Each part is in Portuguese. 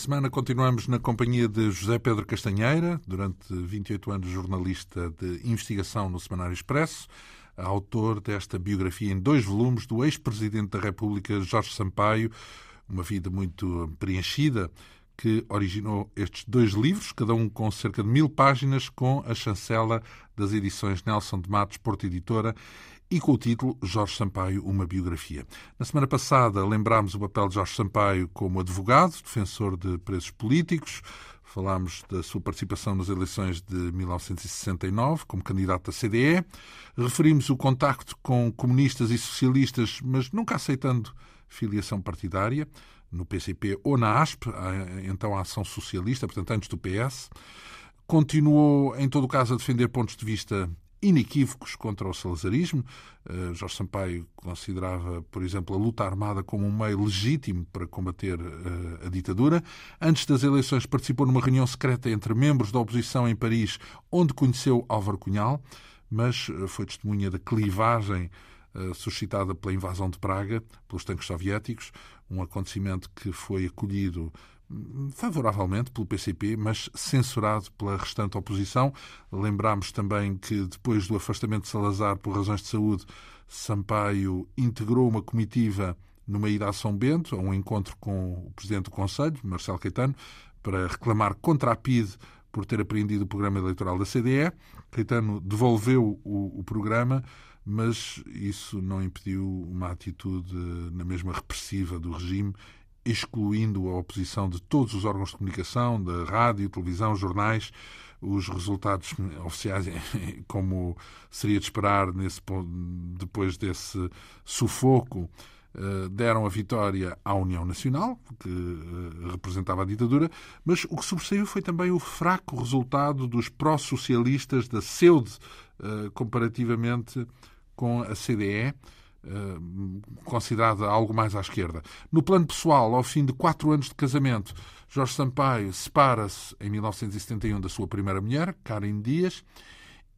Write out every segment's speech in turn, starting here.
Semana continuamos na companhia de José Pedro Castanheira, durante 28 anos jornalista de investigação no Semanário Expresso, autor desta biografia em dois volumes do ex-presidente da República, Jorge Sampaio, uma vida muito preenchida, que originou estes dois livros, cada um com cerca de mil páginas, com a chancela das edições Nelson de Matos, Porto Editora, e com o título Jorge Sampaio, uma biografia. Na semana passada lembrámos o papel de Jorge Sampaio como advogado, defensor de presos políticos. Falámos da sua participação nas eleições de 1969 como candidato da CDE. Referimos o contacto com comunistas e socialistas, mas nunca aceitando filiação partidária, no PCP ou na ASP, então a Ação Socialista, portanto antes do PS. Continuou, em todo o caso, a defender pontos de vista inequívocos contra o salazarismo. Uh, Jorge Sampaio considerava, por exemplo, a luta armada como um meio legítimo para combater uh, a ditadura. Antes das eleições participou numa reunião secreta entre membros da oposição em Paris, onde conheceu Álvaro Cunhal, mas uh, foi testemunha da clivagem suscitada pela invasão de Praga pelos tanques soviéticos, um acontecimento que foi acolhido favoravelmente pelo PCP, mas censurado pela restante oposição. Lembramos também que depois do afastamento de Salazar por razões de saúde, Sampaio integrou uma comitiva numa ida a São Bento, a um encontro com o Presidente do Conselho, Marcelo Caetano, para reclamar contra a PIDE por ter apreendido o programa eleitoral da CDE. Caetano devolveu o, o programa, mas isso não impediu uma atitude na mesma repressiva do regime excluindo a oposição de todos os órgãos de comunicação, da rádio, televisão, jornais, os resultados oficiais, como seria de esperar nesse, depois desse sufoco, eh, deram a vitória à União Nacional, que eh, representava a ditadura, mas o que sobressaiu foi também o fraco resultado dos pró-socialistas da CEUD, eh, comparativamente com a CDE, considerada algo mais à esquerda. No plano pessoal, ao fim de quatro anos de casamento, Jorge Sampaio separa-se em 1971 da sua primeira mulher, Karen Dias,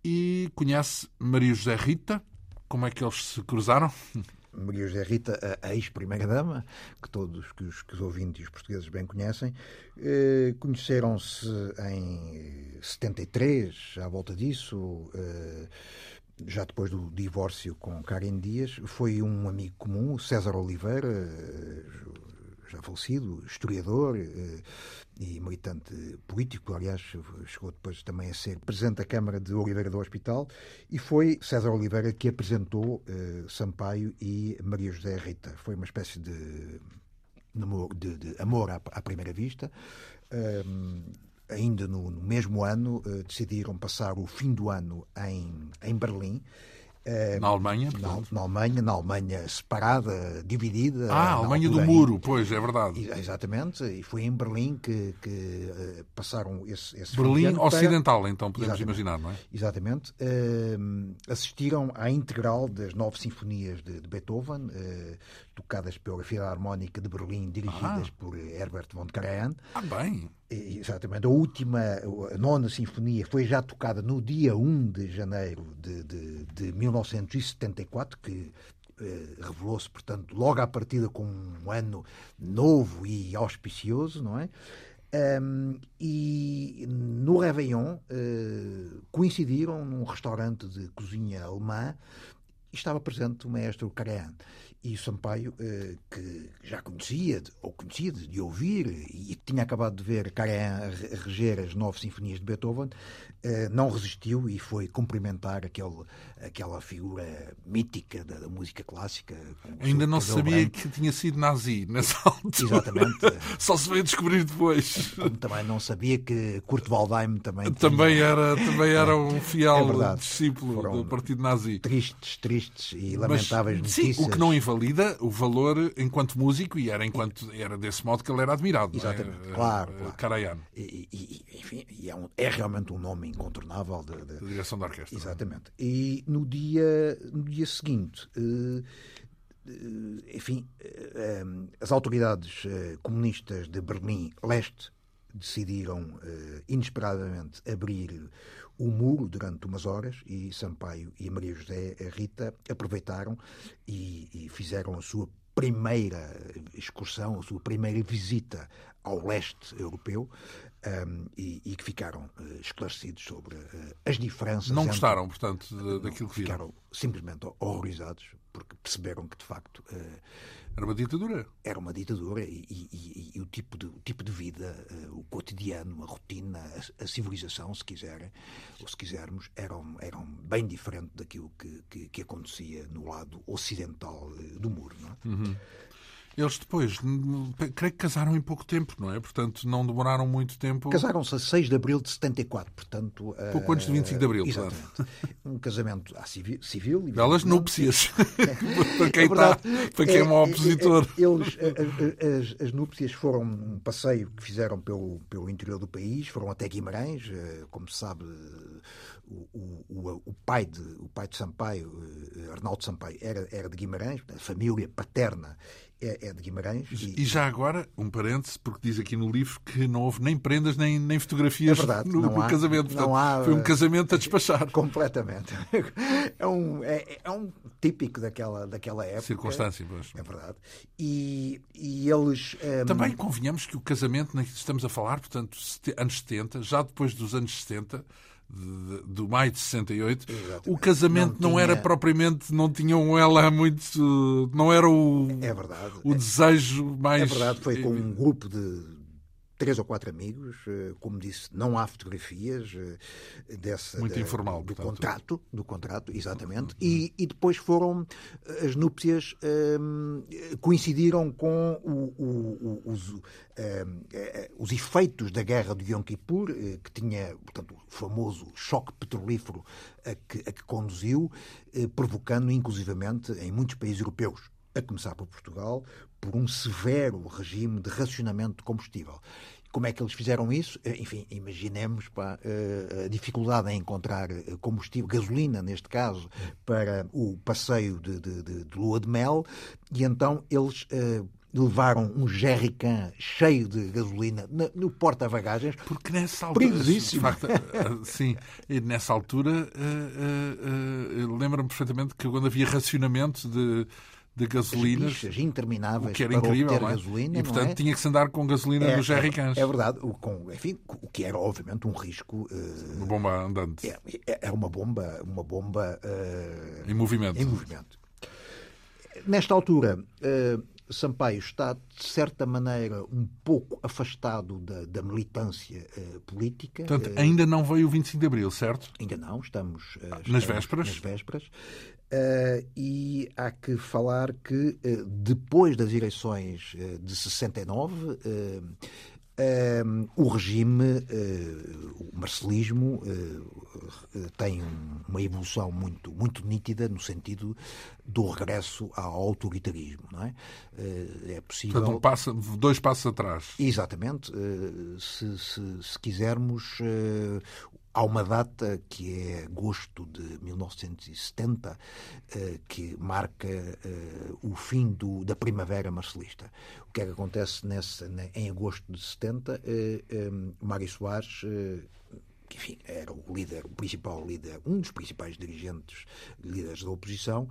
e conhece Maria José Rita. Como é que eles se cruzaram? Maria José Rita, a ex-primeira-dama, que todos que os, que os ouvintes e os portugueses bem conhecem, eh, conheceram-se em 73, à volta disso. Eh, já depois do divórcio com Karen Dias, foi um amigo comum, César Oliveira, eh, já falecido, historiador eh, e militante político, aliás, chegou depois também a ser presidente da Câmara de Oliveira do Hospital, e foi César Oliveira que apresentou eh, Sampaio e Maria José Rita. Foi uma espécie de, de, de amor à, à, primeira vista. Ainda no, no mesmo ano, uh, decidiram passar o fim do ano em, em Berlim. Uh, na Alemanha? Na, na, Alemanha, na Alemanha separada, dividida. Ah, a Alemanha do Muro, pois, é verdade. Exatamente, e foi em Berlim que, que uh, passaram esse, esse Berlim Ocidental, para... então, podemos exatamente, imaginar, não é? Exatamente. Uh, assistiram à integral das nove sinfonias de, de Beethoven, tocadas pela Filarmónica de Berlim, dirigidas ah. por Herbert von Karajan. Ah, bem! Exatamente. A última, a nona sinfonia, foi já tocada no dia 1 de janeiro de, de, de 1974, que eh, revelou-se, portanto, logo à partida como um ano novo e auspicioso, não é? Um, e no Réveillon uh, coincidiram num restaurante de cozinha alemã estava presente o maestro Karajan e Sampaio, eh, que já conhecia, ou conhecia de ouvir, e tinha acabado de ver Karajan reger as nove sinfonias de Beethoven, eh, não resistiu e foi cumprimentar aquele, aquela figura mítica da, da música clássica. Ainda não sabia branco. que tinha sido nazi nessa altura. Exatamente. Só se veio descobrir depois. Como também não sabia que Kurt Waldheim também também tinha... era Também era um fiel é discípulo Foram do partido nazi. Tristes, tristes e lamentáveis Mas, notícias. Sim, o que não invalida o valor enquanto músico e era, enquanto, era desse modo que ele era admirado. Exatamente, é? claro. claro. Karajan. E, e, enfim, é, um, é, realmente um nome incontornável. De, de... de direção da orquestra. Exatamente. E no dia, no dia seguinte... Uh, enfim, eh, as autoridades comunistas de Berlim Leste decidiram inesperadamente abrir o muro durante umas horas e Sampaio e Maria José Rita aproveitaram e, e fizeram a sua primeira excursão, a sua primeira visita ao leste europeu um, e, e, que ficaram uh, esclarecidos sobre uh, as diferenças. Não gostaram, entre... portanto, daquilo que viram? Ficaram simplesmente horrorizados, porque perceberam que, de facto. Uh, era uma ditadura. Era uma ditadura e, e, e o, tipo de, o tipo de vida, o cotidiano, a rotina, a, a, civilização, se quiserem, ou se quisermos, eram, eram bem diferente daquilo que, que, que acontecia no lado ocidental do muro. Não é? Uhum. Eles depois, creio que casaram em pouco tempo, não é? Portanto, não demoraram muito tempo. Casaram-se a 6 de abril de 74, portanto. Pouco antes de 25 de abril, exatamente. claro. Um casamento civil. civil Belas núpcias. para quem, é está, para quem é, é um opositor. É, eles, as, as, núpcias foram um passeio que fizeram pelo, pelo interior do país, foram até Guimarães, eh, como se sabe. O, o, o, pai de, o pai de Sampaio, eh, Arnaldo Sampaio, era, era de Guimarães, a família paterna é, é de Guimarães. E... e... já agora, um parênteses, porque diz aqui no livro que não houve nem prendas nem, nem fotografias é verdade, no, no há, casamento. Portanto, há, foi um casamento a despachar. Completamente. É um, é, é um típico daquela, daquela época. Circunstância, pois. É verdade. E, e eles. Um... Também convenhamos que o casamento, estamos a falar, portanto, anos 70, já depois dos anos 70 de, do maio de 68, Exatamente. o casamento não, não tinha... era propriamente, não tinham ela muito, não era o, é verdade. o é, desejo mais... É verdade, foi com um grupo de três ou quatro amigos, eh, como disse, não há fotografias eh, dessa muito da, informal do portanto. contrato, do contrato, exatamente, uhum. e, e, depois foram eh, as núpcias um, coincidiram com o, o, o, os, um, os efeitos da guerra de Yom Kippur, que tinha, portanto, o famoso choque petrolífero a que, a que conduziu, provocando inclusivamente em muitos países europeus a começar por Portugal, por um severo regime de racionamento de combustível. Como é que eles fizeram isso? Eh, enfim, imaginemos pá, eh, a dificuldade em encontrar eh, combustível, gasolina neste caso, para o passeio de, de, de, de lua de mel, e então eles levaram um jerrycan cheio de gasolina no porta-bagagens. Porque nessa altura. Perigosíssimo. Facto, sim, e nessa altura uh, uh, uh, lembro-me perfeitamente que quando havia racionamento de de gasolinas. intermináveis o que era incrível, é? gasolina. E, portanto, é? tinha que se andar com gasolina é, nos jerrycans. É, verdade. O, com, enfim, o que era, obviamente, um risco... Uh, uma bomba andante. É, é, é uma bomba... Uma bomba uh, em movimento. Em movimento. Nesta altura, uh, Sampaio está, de certa maneira, um pouco afastado da, da militância uh, política. Portanto, ainda não veio o 25 de Abril, certo? Ainda não, estamos, nas estamos vésperas. Nas vésperas. Uh, e há que falar que uh, depois das eleições uh, de 69 o regime, o marcelismo, tem uma evolução muito, muito nítida no sentido do regresso ao autoritarismo. Não é? é possível. Portanto, um passo, dois passos atrás. Exatamente. Se, se, se quisermos, Há uma data que é agosto de 1970 eh, que marca eh, o fim do, da primavera marcelista. O que é que acontece nesse, em agosto de 70? Eh, Mário Soares que enfim, era o líder, o principal líder, um dos principais dirigentes, líderes da oposição,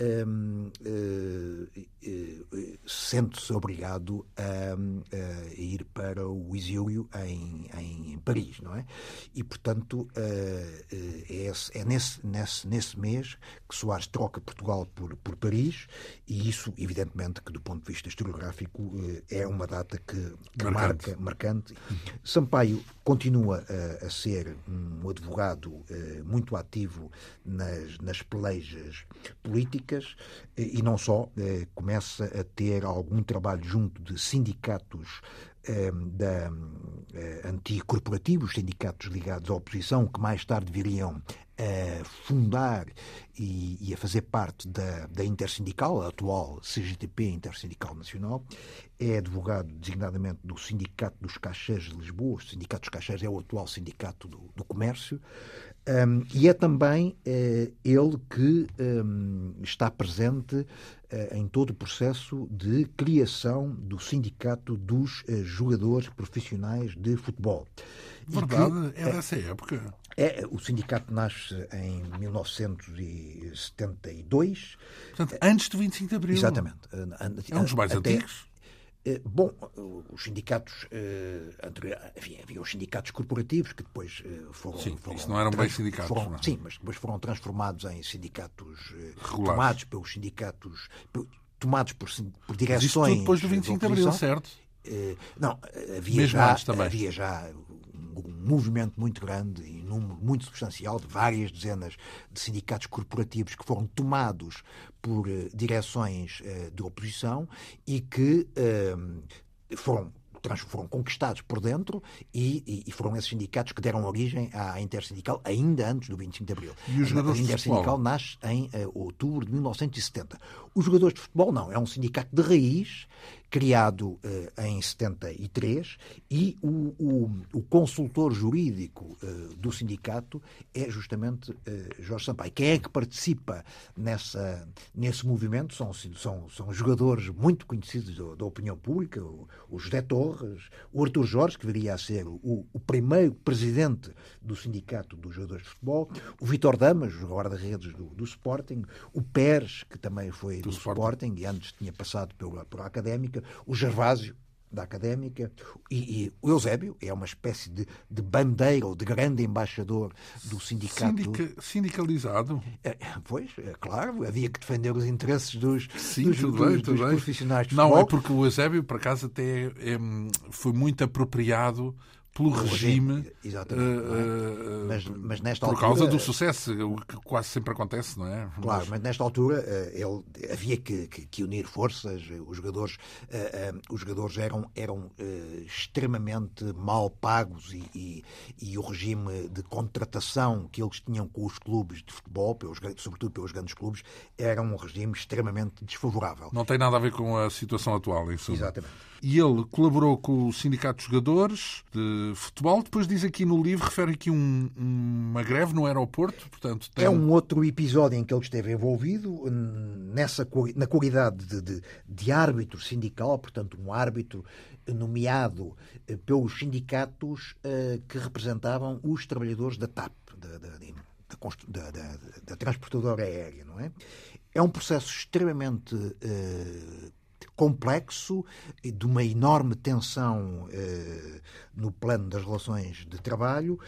um, uh, uh, sente-se obrigado a, a, ir para o exílio em, em Paris, não é? E, portanto, é, é nesse, nesse, nesse mês que Soares troca Portugal por, por Paris, e isso, evidentemente, que do ponto de vista historiográfico é uma data que, que marcante. marca marcante. Sampaio continua a, a ser ser um advogado eh, muito ativo nas, nas pelejas políticas eh, e não só, eh, começa a ter algum trabalho junto de sindicatos da anticorporativos, sindicatos ligados à oposição, que mais tarde viriam a fundar e, e, a fazer parte da, da Intersindical, a atual CGTP Intersindical Nacional, é advogado designadamente do Sindicato dos Caixeiros de Lisboa, o Sindicato dos Caixeiros é o atual sindicato do, do comércio, um, e é também uh, ele que um, está presente uh, em todo o processo de criação do Sindicato dos uh, Jogadores Profissionais de Futebol. Verdade, que, é dessa época. É, o sindicato nasce em 1900 e, 72. Portanto, antes do 25 de Abril. Exatamente. É um dos mais Até, antigos. Eh, bom, os sindicatos, eh, enfim, havia os sindicatos corporativos que depois eh, foram. Sim, foram isso não eram bem sindicatos. Foram, não. É? Sim, mas depois foram transformados em sindicatos Regulares. tomados pelos sindicatos, tomados por, por direções. Mas isso depois do 25 de Abril, certo? Não, havia Mesmo já, antes também. havia já um movimento muito grande e número muito substancial de várias dezenas de sindicatos corporativos que foram tomados por uh, direções uh, de oposição e que uh, foram foram conquistados por dentro e, e, foram esses sindicatos que deram origem à Intersindical ainda antes do 25 de Abril. E os jogadores a Intersindical nasce em uh, outubro de 1970. Os jogadores de futebol não, é um sindicato de raiz criado uh, em 73 e o, o, o consultor jurídico uh, do sindicato é justamente uh, Jorge Sampaio. Quem é que participa nessa, nesse movimento são, são, são jogadores muito conhecidos da, da opinião pública, o, o, José Torres, o Artur Jorge, que viria a ser o, o primeiro presidente do sindicato dos jogadores de futebol, o Vitor Damas, o guarda-redes do, do, Sporting, o Pérez, que também foi do, do Sporting. Sporting e antes tinha passado pela, pela Académica, o Gervásio, da Académica, e, e, o Eusébio é uma espécie de, de bandeira ou de grande embaixador do sindicato. Sindica, sindicalizado? É, pois, é claro, havia que defender os interesses dos, Sim, dos, tudo dos, bem, dos profissionais de Não, futebol. é porque o Eusébio, por acaso, até é, foi muito apropriado pelo regime. Exatamente. Uh, mas, mas, nesta por altura. causa do sucesso, o que quase sempre acontece, não é? Claro, mas, mas nesta altura ele, havia que, que, que, unir forças. Os jogadores, uh, uh, os jogadores eram, eram extremamente mal pagos e, e, e, o regime de contratação que eles tinham com os clubes de futebol, pelos, sobretudo pelos grandes clubes, era um regime extremamente desfavorável. Não tem nada a ver com a situação atual. Exatamente e ele colaborou com o Sindicato de Jogadores de Futebol. Depois diz aqui no livro, refere aqui um, uma greve no aeroporto. Portanto, tem... É um outro episódio em que ele esteve envolvido, nessa, na qualidade de, de, de árbitro sindical, portanto, um árbitro nomeado eh, pelos sindicatos uh, que representavam os trabalhadores da TAP, da, da, da, da transportadora aérea, não é? É um processo extremamente uh, complexo, de uma enorme tensão eh, no plano das relações de trabalho.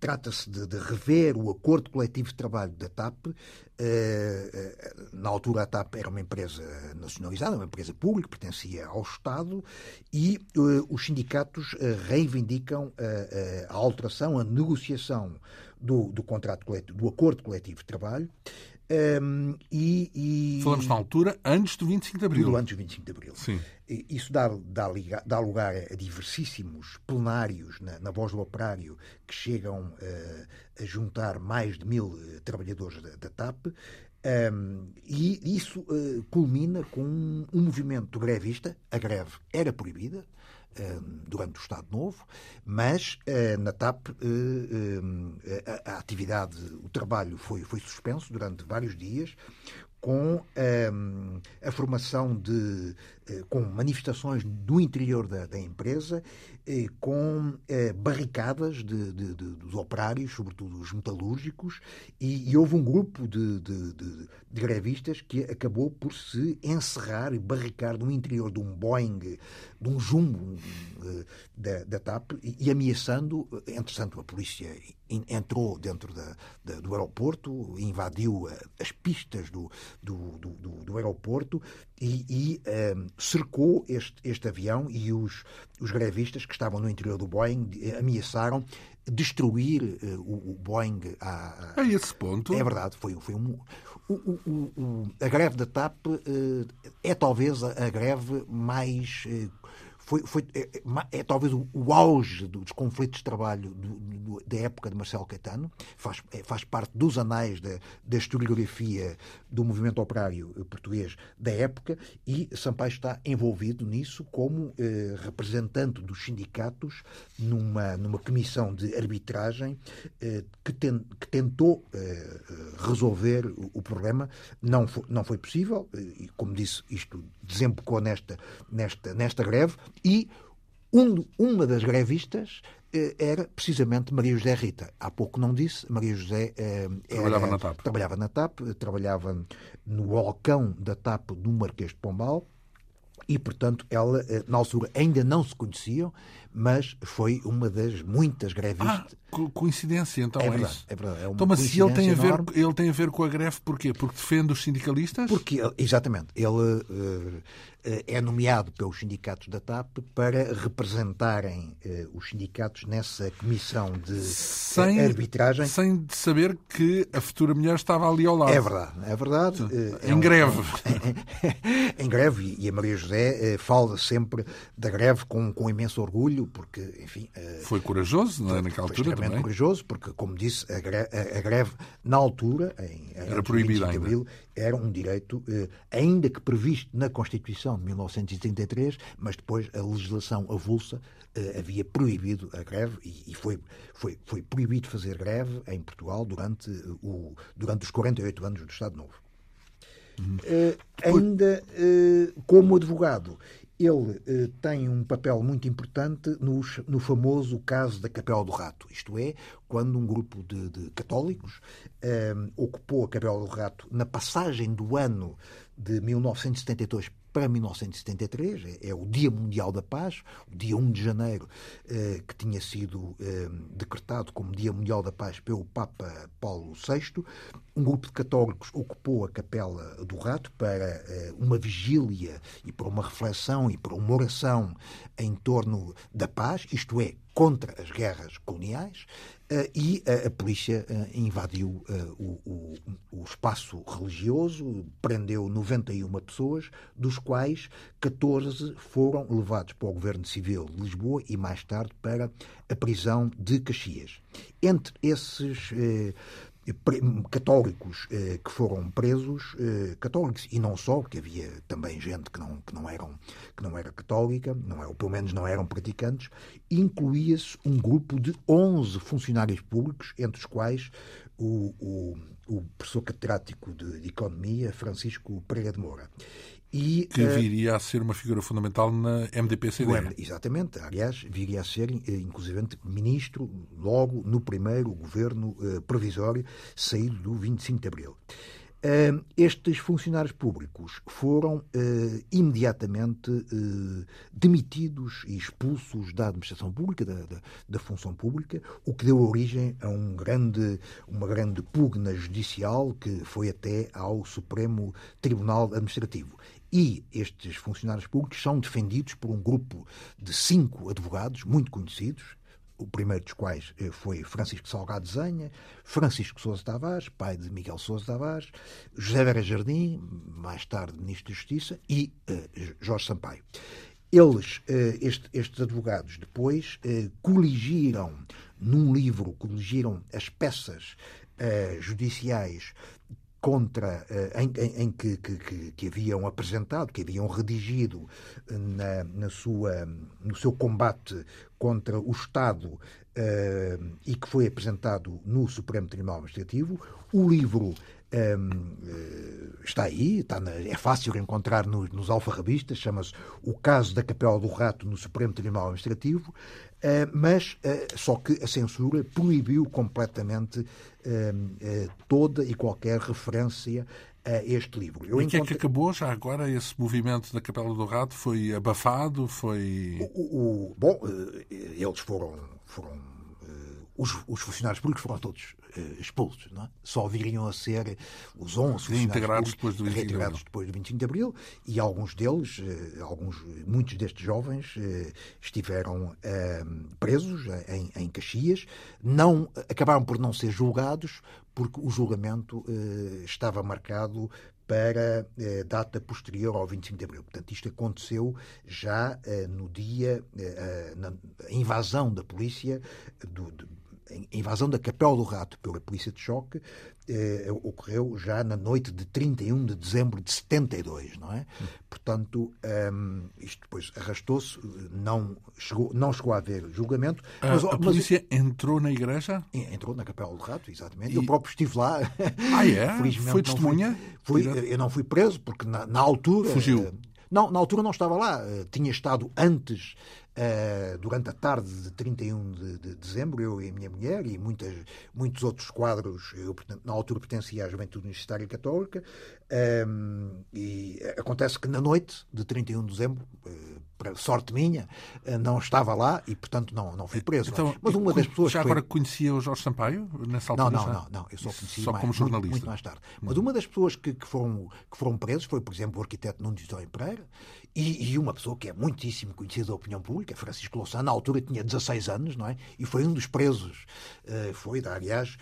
Trata-se de, de, rever o acordo coletivo de trabalho da TAP. Uh, na altura, a TAP era uma empresa nacionalizada, uma empresa pública, pertencia ao Estado, e uh, os sindicatos reivindicam a alteração, a negociação do, do contrato coletivo, do acordo coletivo de trabalho. Um, e, e, Falamos na altura antes do 25 de Abril. Tudo antes do 25 de Abril. Sim. Isso dá, dá, dá lugar a diversíssimos plenários na, na voz do operário que chegam uh, a juntar mais de mil uh, trabalhadores da, da TAP. Um, e isso uh, culmina com um, um movimento grevista. A greve era proibida, durante o Estado Novo, mas eh, na TAP eh, a atividade, o trabalho foi, foi suspenso durante vários dias, com a formação de eh, com manifestações do interior da, da empresa, eh, com eh, barricadas de, de, de, dos operários, sobretudo os metalúrgicos, e, e houve um grupo de, grevistas que acabou por se encerrar e barricar no interior de um Boeing, de um jumbo da, da TAP, e, e ameaçando, entretanto a polícia entrou dentro da, da, do aeroporto, invadiu as pistas do, do, do, do aeroporto e, e um, cercou este, este avião e os, os grevistas que estavam no interior do Boeing ameaçaram destruir uh, o, o, Boeing a, a, a, esse ponto. É verdade, foi, foi um. O, o, a greve da TAP uh, é talvez a, a greve mais uh, foi, foi é, é, é, talvez o, o, auge dos conflitos de trabalho do, do, da época de Marcelo Caetano, faz, é, faz parte dos anais da, da historiografia do movimento operário português da época e Sampaio está envolvido nisso como eh, representante dos sindicatos numa, numa comissão de arbitragem eh, que, ten, que, tentou eh, resolver o, o, problema. Não foi, não foi possível e, como disse, isto desembocou nesta, nesta, nesta greve e um, uma das grevistas era precisamente Maria José Rita. Há pouco não disse, Maria José era, trabalhava na TAP. Trabalhava na TAP, trabalhava no balcão da TAP do Marquês de Pombal e, portanto, ela, na altura, ainda não se conheciam, mas foi uma das muitas grevistas. Ah, coincidência, então é, é verdade, isso. É verdade, é uma então, mas se ele tem, a ver, enorme. ele tem a ver com a greve porquê? Porque defende os sindicalistas? Porque, exatamente, ele uh, é nomeado pelos sindicatos da TAP para representarem uh, os sindicatos nessa comissão de sem, arbitragem. Sem saber que a futura mulher estava ali ao lado. É verdade, é verdade. em é greve. Um, em greve, e a Maria José fala sempre da greve com, com imenso orgulho, porque, enfim. Foi corajoso, é? Naquela foi altura também. corajoso, porque, como disse, a greve, a greve na altura, em, era proibida ainda. Abril, era um direito, ainda que previsto na Constituição de 1933, mas depois a legislação avulsa havia proibido a greve e foi, foi, foi proibido fazer greve em Portugal durante, o, durante os 48 anos do Estado Novo. Uhum. ainda como advogado, ele eh, tem um papel muito importante no, no, famoso caso da Capela do Rato, isto é, quando um grupo de, de católicos eh, ocupou a Capela do Rato na passagem do ano de 1972 para 1973, é, é, o Dia Mundial da Paz, o dia 1 de janeiro, eh, que tinha sido eh, decretado como Dia Mundial da Paz pelo Papa Paulo VI. Um grupo de católicos ocupou a Capela do Rato para eh, uma vigília e para uma reflexão e para uma oração em torno da paz, isto é, contra as guerras coloniais, e a, a polícia uh, invadiu uh, o, o, o, espaço religioso, prendeu 91 pessoas, dos quais 14 foram levados para o Governo Civil de Lisboa e mais tarde para a prisão de Caxias. Entre esses católicos eh, que foram presos, eh, católicos e não só, porque havia também gente que não, que não, eram, que não era católica, não é, ou pelo menos não eram praticantes, incluía-se um grupo de 11 funcionários públicos, entre os quais o, o, o professor catedrático de, de Economia, Francisco Pereira de Moura. E, que viria a ser uma figura fundamental na MDP-CD. Exatamente. Aliás, viria a ser, inclusive, ministro logo no primeiro governo provisório saído do 25 de abril. Uh, estes funcionários públicos foram uh, imediatamente uh, demitidos e expulsos da administração pública, da, da, da, função pública, o que deu origem a um grande, uma grande pugna judicial que foi até ao Supremo Tribunal Administrativo. E estes funcionários públicos são defendidos por um grupo de cinco advogados muito conhecidos, o primeiro dos quais eh, foi Francisco Salgado Zenha, Francisco Sousa Tavares, pai de Miguel Sousa Tavares, José Vera Jardim, mais tarde Ministro da Justiça, e uh, Jorge Sampaio. Eles, uh, este, estes advogados, depois uh, coligiram num livro, coligiram as peças judiciais contra em, em, em que, que, que, haviam apresentado, que haviam redigido na, na sua, no seu combate contra o Estado uh, e que foi apresentado no Supremo Tribunal Administrativo. O livro um, está aí, está na, é fácil encontrar nos, nos alfarrabistas, chama-se O Caso da Capela do Rato no Supremo Tribunal Administrativo, mas uh, só que a censura proibiu completamente uh, toda e qualquer referência a este livro. Eu e o que é que acabou já agora esse movimento da Capela do Rato? Foi abafado? Foi... O, o, bom, eles foram... foram os, os funcionários públicos foram todos uh, expulsos. Não é? Só viriam a ser os 11 integrados depois do 25 de depois do 25 de Abril e alguns deles, uh, alguns, muitos destes jovens uh, estiveram presos em, em Caxias, não, acabaram por não ser julgados porque o julgamento estava marcado para eh, data posterior ao 25 de abril. Portanto, isto aconteceu já eh, no dia, eh, na invasão da polícia, do, do, a invasão da Capela do Rato pela polícia de choque eh, ocorreu já na noite de 31 de dezembro de 72, não é? Portanto, um, ehm, isto depois arrastou-se, não chegou, não chegou a haver julgamento. A, mas, a polícia mas, entrou na igreja? Entrou na Capela do Rato, exatamente. E... Eu próprio estive lá. Ah, é? Foi testemunha? Fui, fui, eu não fui preso, porque na, na altura... Fugiu? Não, na altura não estava lá. Tinha estado antes uh, durante a tarde de 31 de, de, dezembro, eu e a minha mulher e muitas, muitos outros quadros. Eu, na altura pertencia à Juventude Universitária Católica. Um, e acontece que na noite de 31 de dezembro, uh, para sorte minha, uh, não estava lá e, portanto, não, não fui preso. Então, Mas uma das pessoas. Já foi... agora conhecia o Jorge Sampaio nessa altura? Não, não, não, não. Eu só conheci só mais, como jornalista. Muito, muito mais tarde. Mas uma das pessoas que, que, foram, que foram presos foi, por exemplo, o arquiteto Nuno de Pereira e, e, uma pessoa que é muitíssimo conhecida da opinião pública, Francisco Louçã, na altura tinha 16 anos, não é? E foi um dos presos, uh, foi, aliás,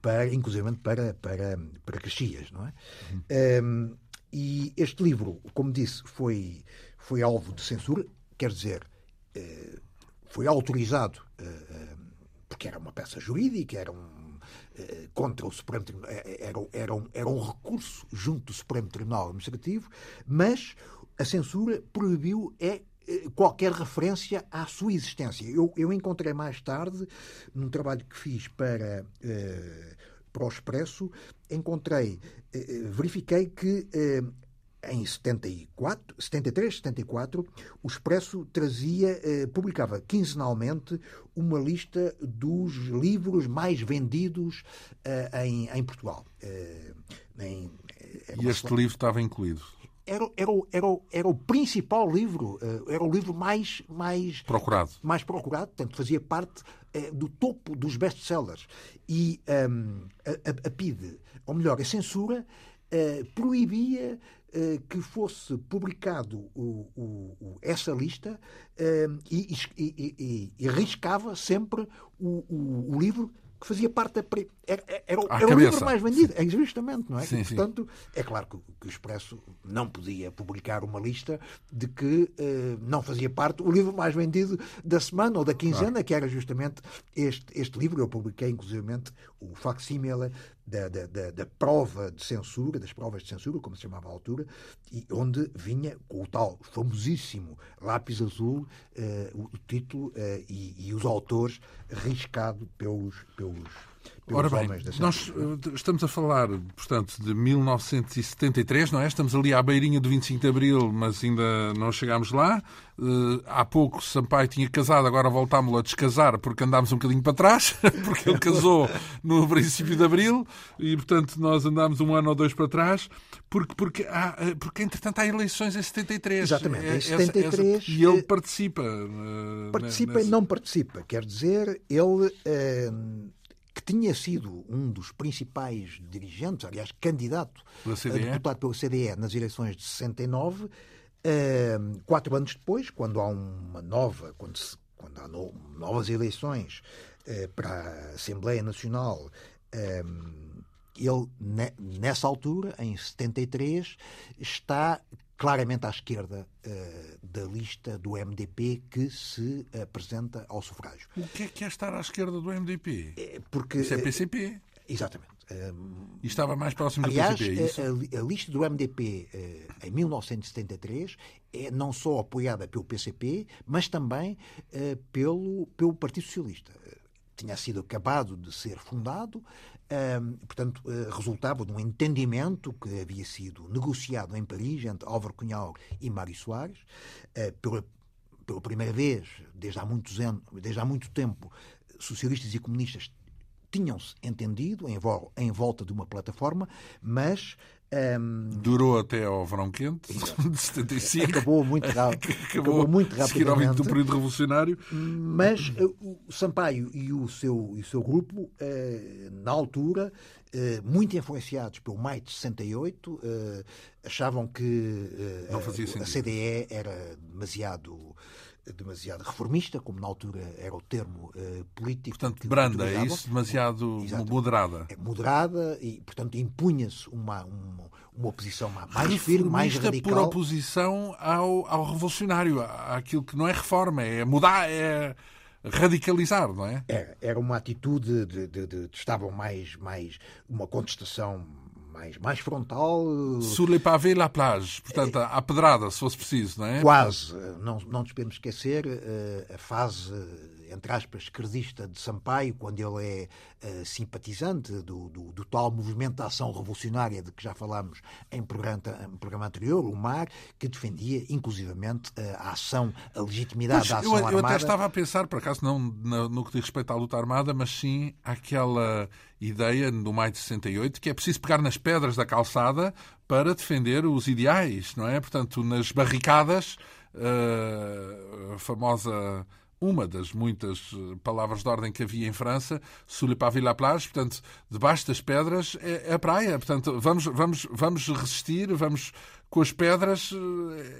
para, inclusive para, para, para Caxias, não é? Uhum. Um, e este livro, como disse, foi, foi alvo de censura, quer dizer, uh, foi autorizado, uh, porque era uma peça jurídica, era um contra o Supremo Tribunal, era, era, um, era um recurso junto do Supremo Tribunal Administrativo, mas a censura proibiu é eh, qualquer referência à sua existência. Eu, eu encontrei mais tarde, num trabalho que fiz para, uh, para o Expresso, encontrei, uh, verifiquei que uh, em 74, 73, 74, o Expresso trazia, publicava quinzenalmente uma lista dos livros mais vendidos em, em Portugal. Em, e este livro estava incluído? Era, era, era, era o principal livro, eh, era o livro mais, mais procurado. Mais procurado, portanto, fazia parte é, do topo dos best-sellers. E um, a, a, PIDE, ou melhor, a censura, uh, proibia uh, que fosse publicado o, o, essa lista uh, e, e, e, e, arriscava sempre o, o livro que fazia parte da. Era, era, era o livro mais vendido, é justamente, não é? Sim, e, portanto, sim. é claro que, que, o Expresso não podia publicar uma lista de que uh, não fazia parte o livro mais vendido da semana ou da quinzena, claro. que era justamente este, este livro. Eu publiquei, inclusivamente, o facsímile da, da, da, da, prova de censura, das provas de censura, como se chamava à altura, e onde vinha com o tal famosíssimo lápis azul uh, o, título uh, e, e, os autores riscado pelos, pelos Ora bem, nós eh, estamos a falar, portanto, de 1973, não é? Estamos ali à beirinha do 25 de Abril, mas ainda não chegámos lá. Uh, há pouco Sampaio tinha casado, agora voltámos a descasar porque andámos um bocadinho para trás, porque ele casou no princípio de Abril e, portanto, nós andámos um ano ou dois para trás, porque, porque, há, eh, porque entretanto, há eleições em 73. Exatamente, em 73. Essa, essa, e ele participa. Participa nessa... e não participa, quer dizer, ele. Uh que tinha sido um dos principais dirigentes, aliás, candidato a deputado pelo CDE nas eleições de 69, ehm, quatro anos depois, quando há uma nova, quando, se, quando há no, novas eleições eh, para a Assembleia Nacional, ehm, ele, nessa altura, em 73, está claramente à esquerda uh, da lista do MDP que se apresenta ao sufrágio. O que é que é estar à esquerda do MDP? É porque, isso é PCP. Eh, exatamente. Uh, e estava mais próximo aliás, do PCP, é isso? A, a, lista do MDP em 1973 é não só apoiada pelo PCP, mas também pelo, pelo Partido Socialista tinha sido acabado de ser fundado, portanto, uh, resultava de um entendimento que havia sido negociado em Paris entre Álvaro Cunhal e Mário Soares, uh, pela, pela primeira vez, desde há, muitos anos, desde há muito tempo, socialistas e comunistas tinham-se entendido em, vol em volta de uma plataforma, mas um... Durou até ao verão quente de 75. Acabou muito rápido. Acabou, acabou muito rapidamente. do período revolucionário. Mas uh, o Sampaio e o seu, e o seu grupo, uh, na altura, uh, muito influenciados pelo maio de 68, achavam que a CDE era demasiado demasiado reformista, como na altura era o termo uh, político. Portanto, branda, é isso? Demasiado moderada. É moderada e, portanto, impunha-se uma, uma, uma, oposição mais firme, mais radical. por oposição ao, ao revolucionário, àquilo que não é reforma, é mudar, é radicalizar, não é? Era, era uma atitude de, de, de, de estavam mais, mais uma contestação mais, mais frontal. Sur les pavés, la plage. Portanto, à pedrada, se fosse preciso, não é? Quase. Não, não nos podemos esquecer eh, a fase entre aspas, esquerdista de Sampaio, quando ele é simpatizante do, do, do, tal movimento de ação revolucionária de que já falámos em programa, em programa anterior, o MAR, que defendia inclusivamente a ação, a legitimidade da ação eu, armada. Eu até estava a pensar, por acaso, não no, no que diz respeito à luta armada, mas sim aquela ideia do maio de 68 que é preciso pegar nas pedras da calçada para defender os ideais, não é? Portanto, nas barricadas, uh, a famosa uma das muitas palavras de ordem que havia em França, sous le pavé la plage, portanto, debaixo das pedras é, é a praia. Portanto, vamos, vamos, vamos resistir, vamos com as pedras,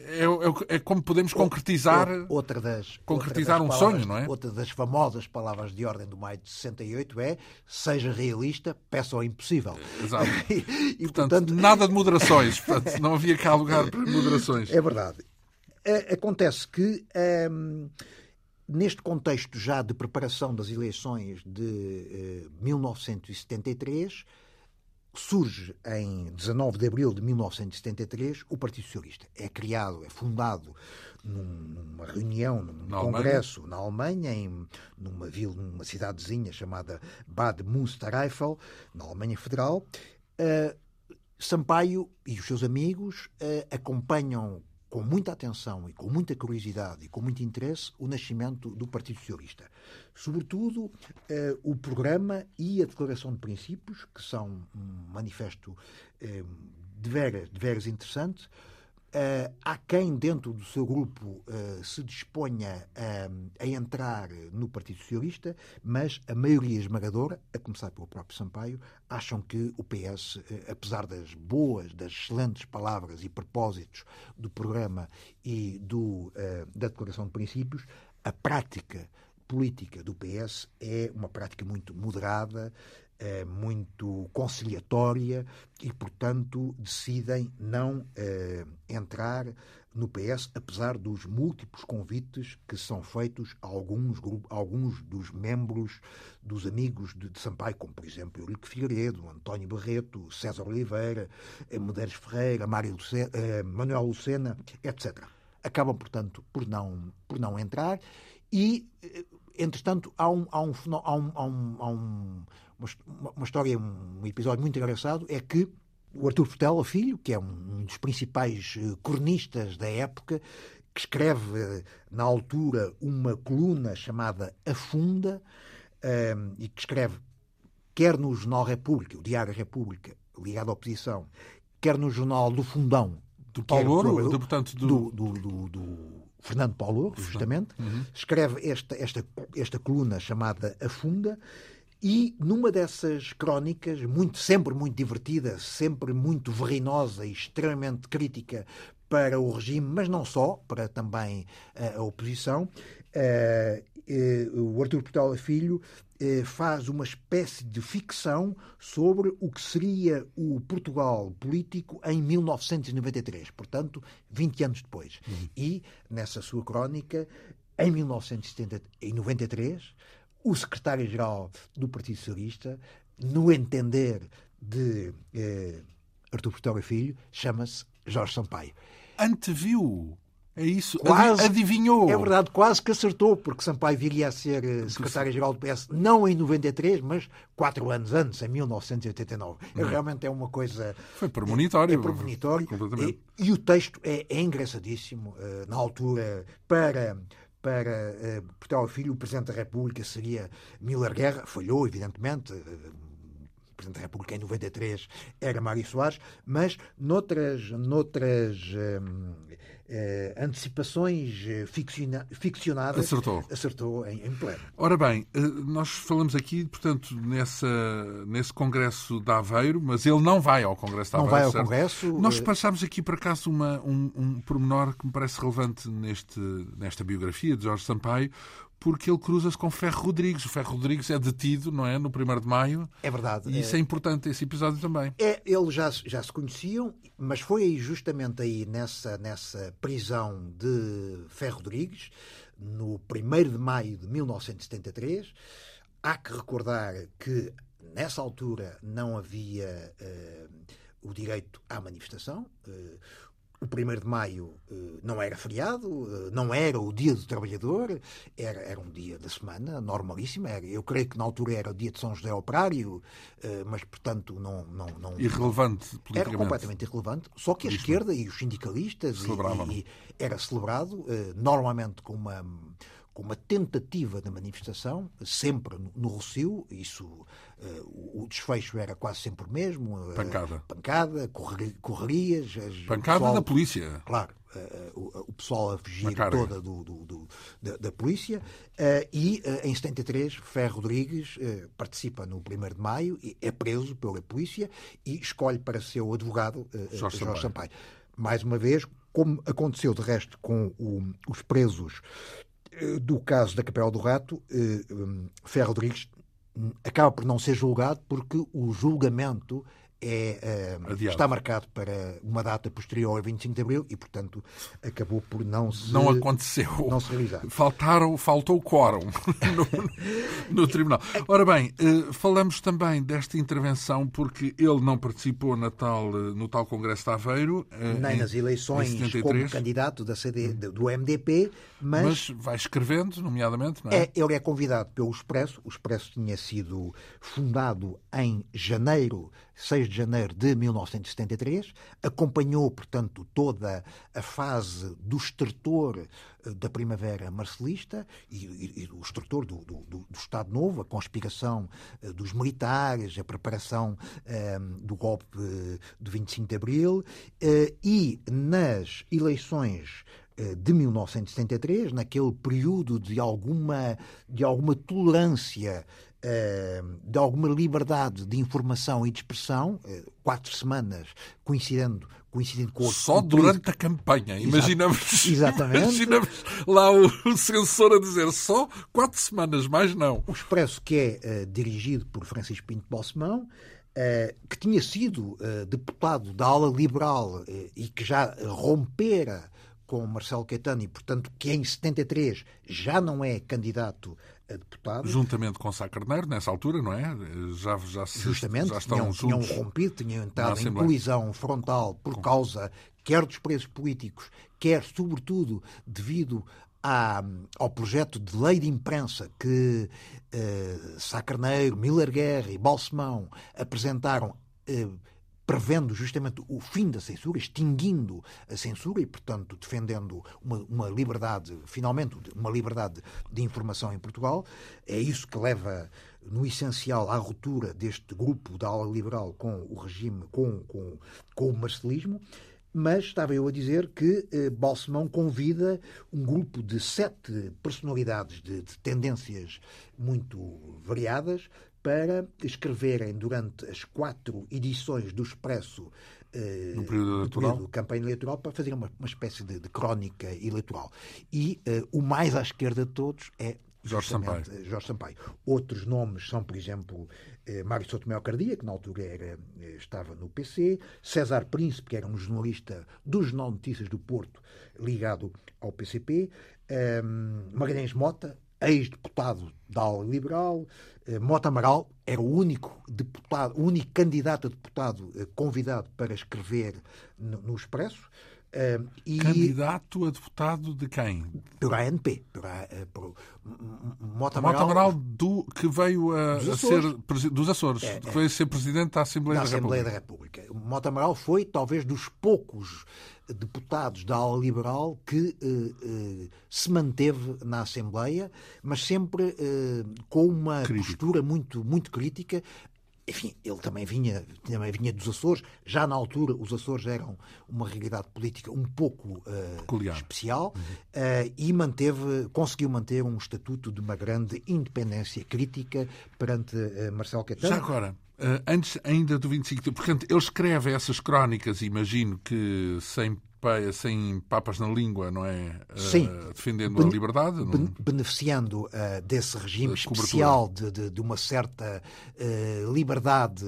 é, é, é como podemos concretizar, outra das, concretizar outra das um palavras, sonho, não é? Outra das famosas palavras de ordem do maio de 68 é seja realista, peça ao impossível. Exato. e, e, portanto, portanto, nada de moderações. Portanto, não havia cá lugar para moderações. É verdade. Acontece que hum, neste contexto já de preparação das eleições de eh, 1973, surge em 19 de abril de 1973 o Partido Socialista. É criado, é fundado numa reunião, num na congresso Alemanha. na Alemanha, em, numa, vila, numa cidadezinha chamada Bad Münstereifel, na Alemanha Federal. Uh, Sampaio e os seus amigos uh, acompanham com muita atenção e com muita curiosidade e com muito interesse o nascimento do Partido Socialista. Sobretudo eh, o programa e a Declaração de Princípios, que são um manifesto eh, de, veras, de veras interessante, Uh, há quem dentro do seu grupo uh, se disponha uh, a entrar no Partido Socialista, mas a maioria esmagadora, a começar pelo próprio Sampaio, acham que o PS, apesar das boas, das excelentes palavras e propósitos do programa e do, da Declaração de Princípios, a prática política do PS é uma prática muito moderada, é, muito conciliatória e, portanto, decidem não é, entrar no PS, apesar dos múltiplos convites que são feitos a alguns, a alguns dos membros, dos amigos de, de Sampaio, como, por exemplo, Eurico Figueiredo, António Barreto, César Oliveira, eh, Medeiros Ferreira, Mário Lucena, eh, Manuel Lucena, etc. Acabam, portanto, por não, por não entrar e, entretanto, há um, há um, há um, há um, há um uma, uma história, um episódio muito engraçado é que o Artur Portela Filho, que é um dos principais eh, cronistas da época, que escreve eh, na altura uma coluna chamada A Funda um, ehm, e que escreve quer no Jornal República, o Diário República, ligado à oposição, quer no Jornal do Fundão, do Paulo Ouro, do, portanto, do... Do, do, do Fernando Paulo Ouro, justamente, uhum. escreve esta, esta, esta coluna chamada A Funda e numa dessas crónicas, muito, sempre muito divertida, sempre muito verrinosa e extremamente crítica para o regime, mas não só, para também uh, a oposição, uh, uh, o Artur Portela Filho faz uma espécie de ficção sobre o que seria o Portugal político em 1993, portanto, 20 anos depois. Uhum. E, nessa sua crónica, em 1993, o secretário-geral do Partido Socialista, no entender de eh, Artur Portela Filho, chama-se Jorge Sampaio. Anteviu é isso, quase, adivinhou. É verdade, quase que acertou, porque Sampaio viria a ser eh, secretário-geral do PS, não em 93, mas quatro anos antes, em 1989. É, hum. realmente é uma coisa. Foi premonitório. É, é premonitório. E, e, o texto é, é engraçadíssimo. Uh, na altura, para para uh, Portugal Filho, o Presidente da República seria Miller Guerra, falhou, evidentemente, o Presidente da República em 93 era Mário Soares, mas noutras, noutras um, eh, antecipações eh, ficciona, ficcionadas, acertou, acertou em, em, pleno. Ora bem, eh, nós falamos aqui, portanto, nessa, nesse Congresso de Aveiro, mas ele não vai ao Congresso de Aveiro. Não vai ao certo? Congresso. Nós passámos aqui, por acaso, uma, um, um pormenor que me parece relevante neste, nesta biografia de Jorge Sampaio, porque ele cruza-se com Ferro Rodrigues. O Ferro Rodrigues é detido, não é? No 1 de maio. É verdade. E isso é, é importante, esse episódio também. É, eles já, já se conheciam, mas foi aí, justamente aí, nessa, nessa prisão de Ferro Rodrigues, no 1 de maio de 1973. Há que recordar que, nessa altura, não havia uh, o direito à manifestação. Uh, o 1 de maio uh, não era feriado, uh, não era o dia do trabalhador, era, era um dia da semana normalíssimo. Era, eu creio que na altura era o dia de São José Operário, mas, portanto, não, não, não. Irrelevante politicamente. Era completamente irrelevante. Só que a esquerda e os sindicalistas. E, e, era celebrado, normalmente com uma com uma tentativa de manifestação, sempre no, no Rocio, isso, uh, o desfecho era quase sempre o mesmo. Uh, pancada. Pancada, correrias. Pancada pessoal, da polícia. Claro. Uh, o, o, pessoal a fugir toda do, do, do da, da, polícia. e em 73, Ferro Rodrigues participa no 1 de maio, é preso pela polícia e escolhe para seu advogado Jorge, Jorge Sampaio. Sampaio. Mais uma vez, como aconteceu de resto com o, os presos do caso da Capela do Rato, eh, hum, Ferro Rodrigues hum, acaba por não ser julgado porque o julgamento é, uh, está marcado para uma data posterior ao 25 de Abril e, portanto, acabou por não se Não aconteceu. Não se realizar. Faltaram, faltou o quórum no, no, Tribunal. Ora bem, uh, falamos também desta intervenção porque ele não participou na tal, uh, no tal Congresso de Aveiro. Nem em, nas eleições como candidato da CD, do MDP, mas... Mas vai escrevendo, nomeadamente, não é? é? Ele é convidado pelo Expresso. O Expresso tinha sido fundado em janeiro 6 de janeiro de 1973, acompanhou, portanto, toda a fase do estertor eh, da primavera marcelista e, e, e do estertor do, do, do, Estado Novo, a conspiração uh, dos militares, a preparação uh, do golpe do 25 de Abril e nas eleições de 1973, naquele período de alguma, de alguma tolerância eh, de alguma liberdade de informação e de expressão, eh, quatro semanas coincidendo, coincidindo com o Só durante a campanha. Imaginamos, Exatamente. imaginamos lá o, censor a dizer só quatro semanas, mais não. O Expresso, que é uh, dirigido por Francisco Pinto Balsemão, uh, que tinha sido uh, deputado da ala liberal e que já rompera com Marcelo Caetano e, portanto, que em 73 já não é candidato a deputado. Juntamente com Sá Carneiro, nessa altura, não é? Já, já, se, Justamente, já estão tinham, juntos tinham rompido, tinham entrado em colisão frontal por causa quer dos presos políticos, quer, sobretudo, devido à, ao projeto de lei de imprensa que eh, Sá Carneiro, Miller Guerra e Balsemão apresentaram eh, prevendo justamente o fim da censura, extinguindo a censura e, portanto, defendendo uma, uma, liberdade, finalmente, uma liberdade de informação em Portugal. É isso que leva, no essencial, à ruptura deste grupo da ala liberal com o regime, com, com, com o marcelismo. Mas estava eu a dizer que eh, Balsemão convida um grupo de sete personalidades de, de tendências muito variadas para escreverem durante as quatro edições do Expresso eh, no período eleitoral, período campanha eleitoral, para fazer uma, uma espécie de, de, crónica eleitoral. E uh, o mais à esquerda de todos é Jorge Sampaio. Eh, Jorge Sampaio. Outros nomes são, por exemplo, eh, Mário Sotomé Cardia, que na altura era, estava no PC, César Príncipe, que era um jornalista do Jornal Notícias do Porto, ligado ao PCP, um, Magalhães Mota, ex-deputado da ala liberal. Eh, Mota Amaral era o único deputado, o único candidato a deputado eh, convidado para escrever no, no Expresso. Uh, e... Candidato a deputado de quem? Pela ANP. Pela, por, Mota Amaral, Mota Amaral do, que veio a, dos a ser dos Açores, é, que veio a ser presidente da Assembleia, da, da, Assembleia República. da República. Mota Amaral foi talvez dos poucos deputados da ala liberal que eh, se manteve na Assembleia, mas sempre com uma Crítico. postura muito, muito crítica, enfim, ele também vinha, também vinha dos Açores. Já na altura, os Açores eram uma realidade política um pouco uh, especial uhum. uh, e manteve, conseguiu manter um estatuto de uma grande independência crítica perante uh, Marcelo Caetano. Já agora, antes ainda do 25 de portanto, ele escreve essas crónicas, imagino que sem sem papas na língua, não é? Sim. Uh, defendendo ben, a liberdade. Ben, beneficiando uh, desse regime especial de, de, de, uma certa uh, liberdade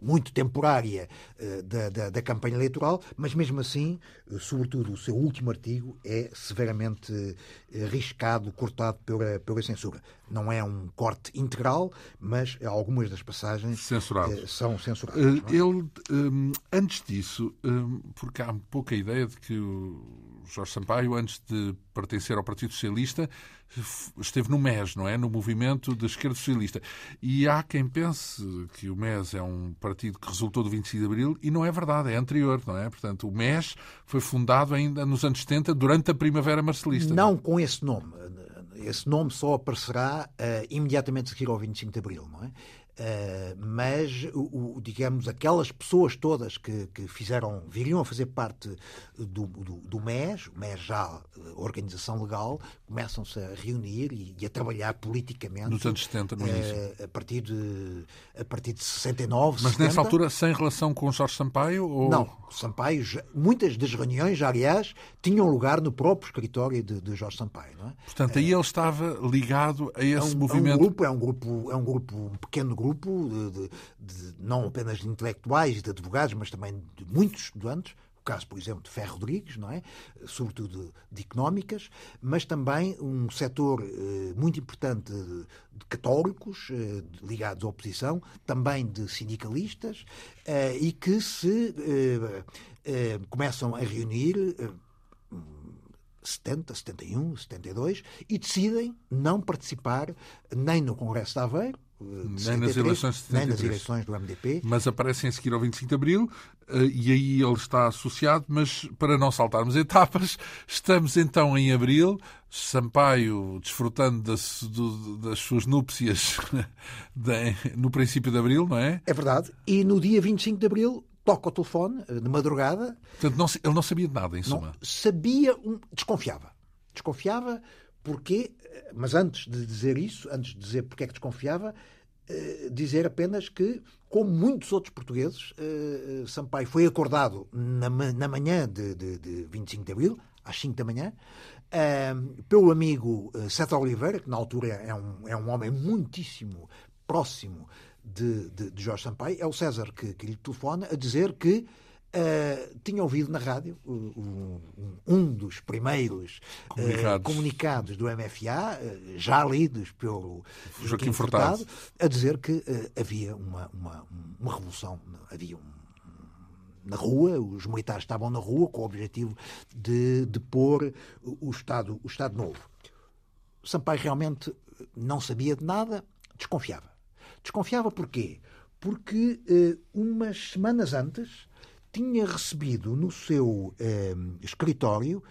muito temporária uh, da, da, da, campanha eleitoral, mas mesmo assim, uh, sobretudo o seu último artigo é severamente uh, riscado, cortado pela, pela censura. Não é um corte integral, mas algumas das passagens são censuradas. É? Ele, antes disso, porque há pouca ideia de que o Jorge Sampaio, antes de pertencer ao Partido Socialista, esteve no MES, não é? No Movimento da Esquerda Socialista. E há quem pense que o MES é um partido que resultou do 25 de Abril e não é verdade, é anterior, não é? Portanto, o MES foi fundado ainda nos anos 70, durante a Primavera Marcelista. Não com esse nome. Esse nome só aparecerá uh, imediatamente a seguir ao 25 de Abril, não é? Uh, mas, o, o, digamos, aquelas pessoas todas que, que, fizeram, viriam a fazer parte do, do, do MES, o MES já eh, organização legal, começam-se a reunir e, e, a trabalhar politicamente. Nos anos 70, no início. Uh, a, partir de, a partir de 69, Mas 70. nessa altura, sem relação com Jorge Sampaio? Ou... Não, Sampaio, muitas das reuniões, aliás, tinham lugar no próprio escritório de, de Jorge Sampaio. Não é? Portanto, aí ele estava ligado a esse é um, movimento. É um grupo, é um grupo, é um grupo, um pequeno grupo grupo de, de, de, não apenas de intelectuais de advogados, mas também de muitos estudantes, caso, por exemplo, de Ferro Rodrigues, não é? sobretudo de económicas, mas também um setor eh, muito importante de, de católicos eh, ligados à oposição, também de sindicalistas, eh, e que se eh, eh, começam a reunir 70, 71, 72 e decidem não participar nem no Congresso de Aveiro, nem nas eleições de 73, nem nas eleições do MDP. Mas aparecem a seguir ao 25 de Abril eh, e aí ele está associado, mas para não saltarmos etapas, estamos então em Abril, Sampaio desfrutando das, das suas núpcias no princípio de Abril, não é? É verdade. E no dia 25 de Abril toca o telefone, eh, de madrugada. Portanto, não, ele não sabia de nada, em suma. Não, sabia, desconfiava. Desconfiava porque, eh, mas antes de dizer isso, antes de dizer porque é que desconfiava, eh, dizer apenas que, como muitos outros portugueses, Sampaio foi acordado na, na manhã de, de, de 25 de Abril, às 5 da manhã, pelo amigo Sérgio Oliveira, que na altura é um, é um homem muitíssimo próximo de, de, de Jorge Sampaio, é o César que, que lhe telefona a dizer que Uh, tinha ouvido na rádio um, um dos primeiros comunicados. Uh, comunicados. do MFA, uh, já lidos pelo Joaquim, Furtado, a dizer que havia uma, uma, uma revolução, havia um, na rua, os militares estavam na rua com o objetivo de, de pôr o Estado, o Estado Novo. Sampaio realmente não sabia de nada, desconfiava. Desconfiava porquê? Porque uh, umas semanas antes tinha recebido no seu uh, escritório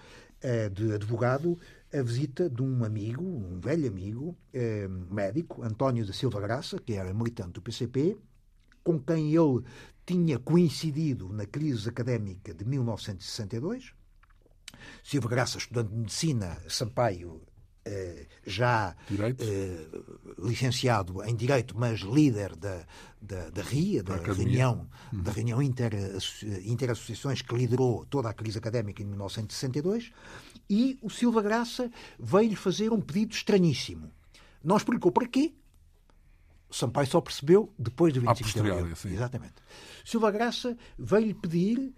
uh, de advogado a visita de um amigo, um velho amigo, médico, António da Silva Graça, que era militante do PCP, com quem ele tinha coincidido na crise académica de 1962. Silva Graça, estudante de medicina, Sampaio eh, já eh, licenciado em Direito, mas líder da, da, da RIA, da, da reunião, uhum. da reunião inter, interassociações que liderou toda a crise académica em 1962, e o Silva Graça veio-lhe fazer um pedido estranhíssimo. Não explicou para quê. Sampaio só percebeu depois do 25 de abril. Exatamente. Silva Graça veio-lhe pedir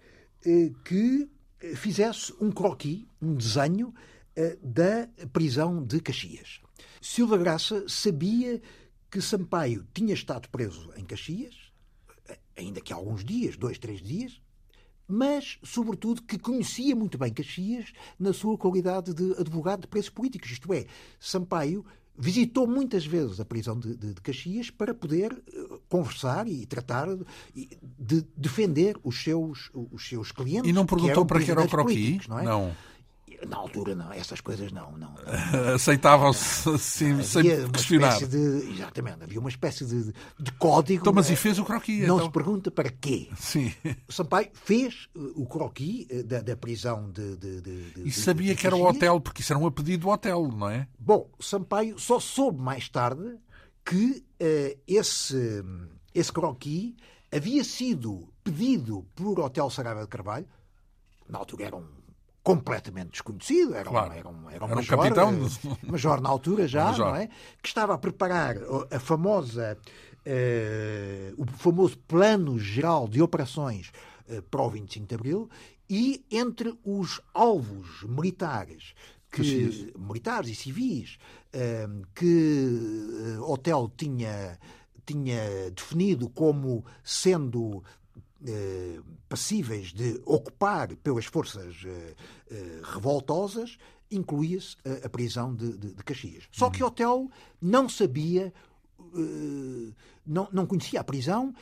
eh, que fizesse um croquis, um desenho eh, da prisão de Caxias. Silva Graça sabia que Sampaio tinha estado preso em Caxias, eh, ainda que há alguns dias, dois, três dias, mas, sobretudo, que conhecia muito bem Caxias na sua qualidade de advogado de presos políticos. Isto é, Sampaio visitou muitas vezes a prisão de, de, de Caxias para poder uh, conversar e tratar de, de, defender os seus, os seus clientes. E não perguntou que para que era o croquis? Não, é? não. Na altura, não, essas coisas não. não, não. Aceitavam-se assim, sem questionar. De, exatamente, havia uma espécie de, de código. Então, mas e fez o croquis? Não então? se pergunta para quê. Sim. O Sampaio fez uh, o croquis uh, da, da prisão de, de, de E sabia que era o hotel, porque isso era um apelido do hotel, não é? Bom, Sampaio só soube mais tarde que uh, esse, esse croquis havia sido pedido por Hotel Saraiva de Carvalho, na altura era um completamente desconhecido, era, claro. um, era, um, era um, era major, um capitão. Eh, major na altura já, major. não é? Que estava a preparar a famosa o famoso Plano Geral de Operações para o 25 de Abril e entre os alvos militares que, militares e civis que o hotel tinha, tinha definido como sendo eh, passíveis de ocupar pelas forças eh, eh, revoltosas, incluía-se a, a, prisão de, de, de Caxias. Só que Otelo não sabia não, não conhecia a prisão,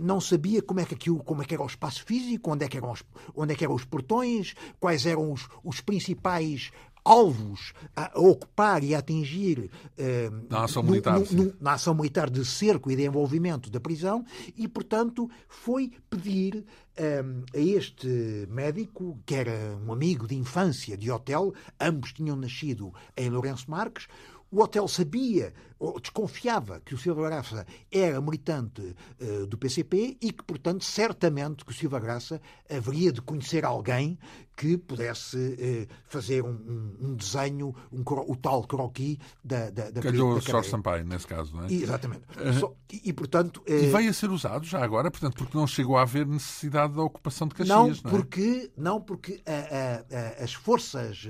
não sabia como é que aquilo, como é que era o espaço físico, onde é que eram os, onde é que eram os portões, quais eram os, os principais alvos a ocupar e a atingir uh, na, ação militar, no, no, na ação militar de cerco e de envolvimento da prisão e, portanto, foi pedir um, a este médico, que era um amigo de infância de hotel, ambos tinham nascido em Lourenço Marques, o hotel sabia ou desconfiava que o Silva Graça era militante uh, do PCP e que, portanto, certamente que o Silva Graça haveria de conhecer alguém que pudesse uh, fazer um, um, um desenho, um, o tal croquis da, da, da Calhou Jorge Sampaio, nesse caso, não é? Exatamente. Uh, Só, e, e, portanto... E veio a ser usado já agora, portanto, porque não chegou a haver necessidade da ocupação de Caxias, não, não é? Porque, não, porque a, a, a, as forças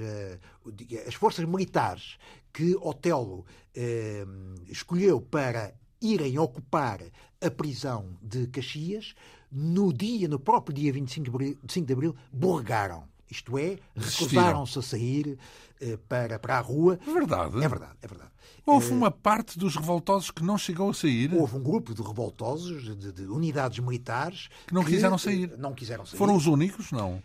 as forças militares que Otelo eh, escolheu para irem ocupar a prisão de Caxias, no dia, no próprio dia 25 de abril, 5 de abril borregaram. Isto é, recusaram-se a sair eh, para, para a rua. Verdade. É verdade, é verdade. Houve uma parte dos revoltosos que não chegou a sair. Houve um grupo de revoltosos, de, de unidades militares. Que não que, quiseram sair. Não quiseram sair. Foram os únicos? Não.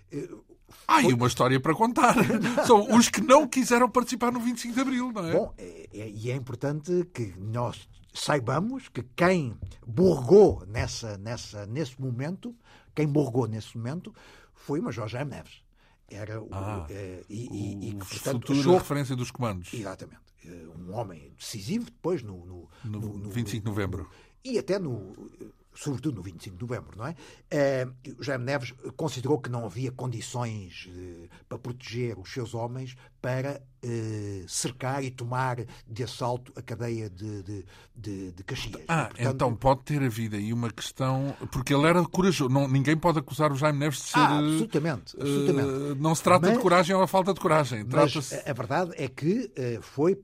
Ah, e uma história para contar. São os que não quiseram participar no 25 de Abril, não é? Bom, é, é, e é importante que nós saibamos que quem borgou nessa, nessa, nesse momento, quem borgou nesse momento, foi o Major Jaime Neves. Era o, ah, é, e, e, e, portanto, futura achou... referência dos comandos. Exatamente. Eh, um homem decisivo depois no, no, no, no 25 de novembro. e até no sobretudo no 25 de novembro, não é? Uh, o Jaime Neves considerou que não havia condições uh, para proteger os seus homens para uh, cercar e tomar de assalto a cadeia de, de, de, de Caxias. Ah, Portanto, então pode ter havido aí uma questão, porque ele era corajoso. Não, ninguém pode acusar o Jaime Neves de ser. Ah, absolutamente, absolutamente. não se trata mas, de coragem ou a falta de coragem. Mas a verdade é que foi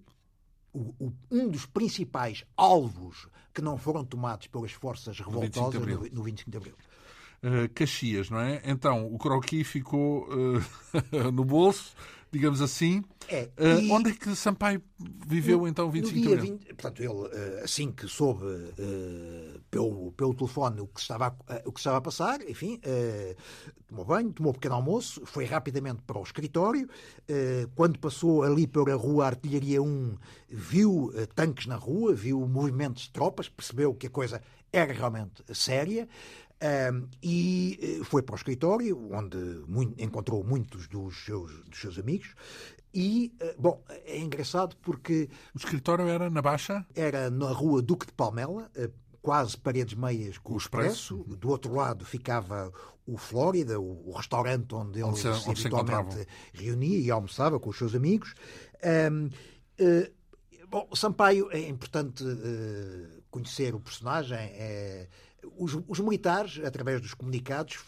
um dos principais alvos que não foram tomados pelas forças revoltosas no 25 de Abril. No, no 25 de Abril. Uh, Caxias, não é? Então, o croquis ficou uh, no bolso, digamos assim. É, uh, e... Onde é que Sampaio viveu no, então 25 de abril? 20, portanto, ele, assim que soube pelo, pelo telefone o que, estava, o que estava a passar, enfim, tomou banho, tomou um pequeno almoço, foi rapidamente para o escritório. quando passou ali pela rua Artilharia 1, viu tanques na rua, viu movimentos de tropas, percebeu que a coisa era realmente séria. Um, e eh, foi para o escritório, onde muito, encontrou muitos dos seus, dos seus amigos. E, eh, bom, é engraçado porque. O escritório era na Baixa? Era na rua Duque de Palmela, eh, quase paredes meias com o Expresso. Do outro lado ficava o Flórida, o, restaurante onde ele onde se, onde se habitualmente reunia e almoçava com os seus amigos. Um, uh, bom, Sampaio, é importante uh, conhecer o personagem. É, os, os militares, através dos comunicados,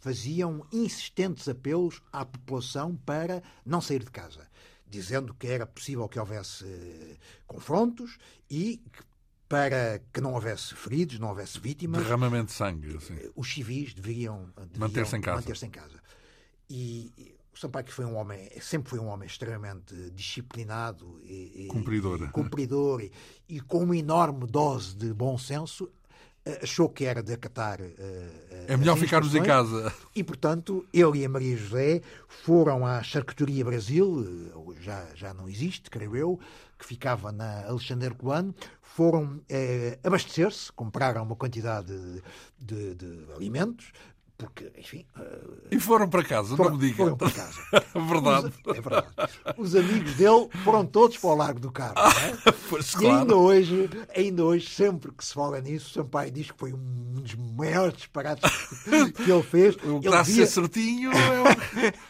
faziam insistentes apelos à população para não sair de casa, dizendo que era possível que houvesse eh, confrontos e que para que não houvesse feridos, não houvesse vítimas. Derramamento de sangue. Assim. Os civis deviam, deviam manter-se em casa. Manter em casa. E o Sampaio foi um homem, sempre foi um homem extremamente disciplinado e, cumpridor, e, cumpridor e, e, com uma enorme dose de bom senso, achou que era de acatar. Uh, é melhor ficarmos em casa. E, portanto, ele e a Maria José foram à Charcutaria Brasil, eh, já, já não existe, creio eu, que ficava na Alexandre Coano, foram uh, abastecer-se, compraram uma quantidade de, de, de alimentos porque, enfim. Uh, e foram para casa, foram, não me diga. Foram para casa. verdade. Os, é verdade. Os amigos dele foram todos para o Largo do Carmo. É? pois, e claro. ainda hoje, ainda hoje, sempre que se fala nisso, Sampaio diz que foi um dos maiores disparates que ele fez. O que a via... ser certinho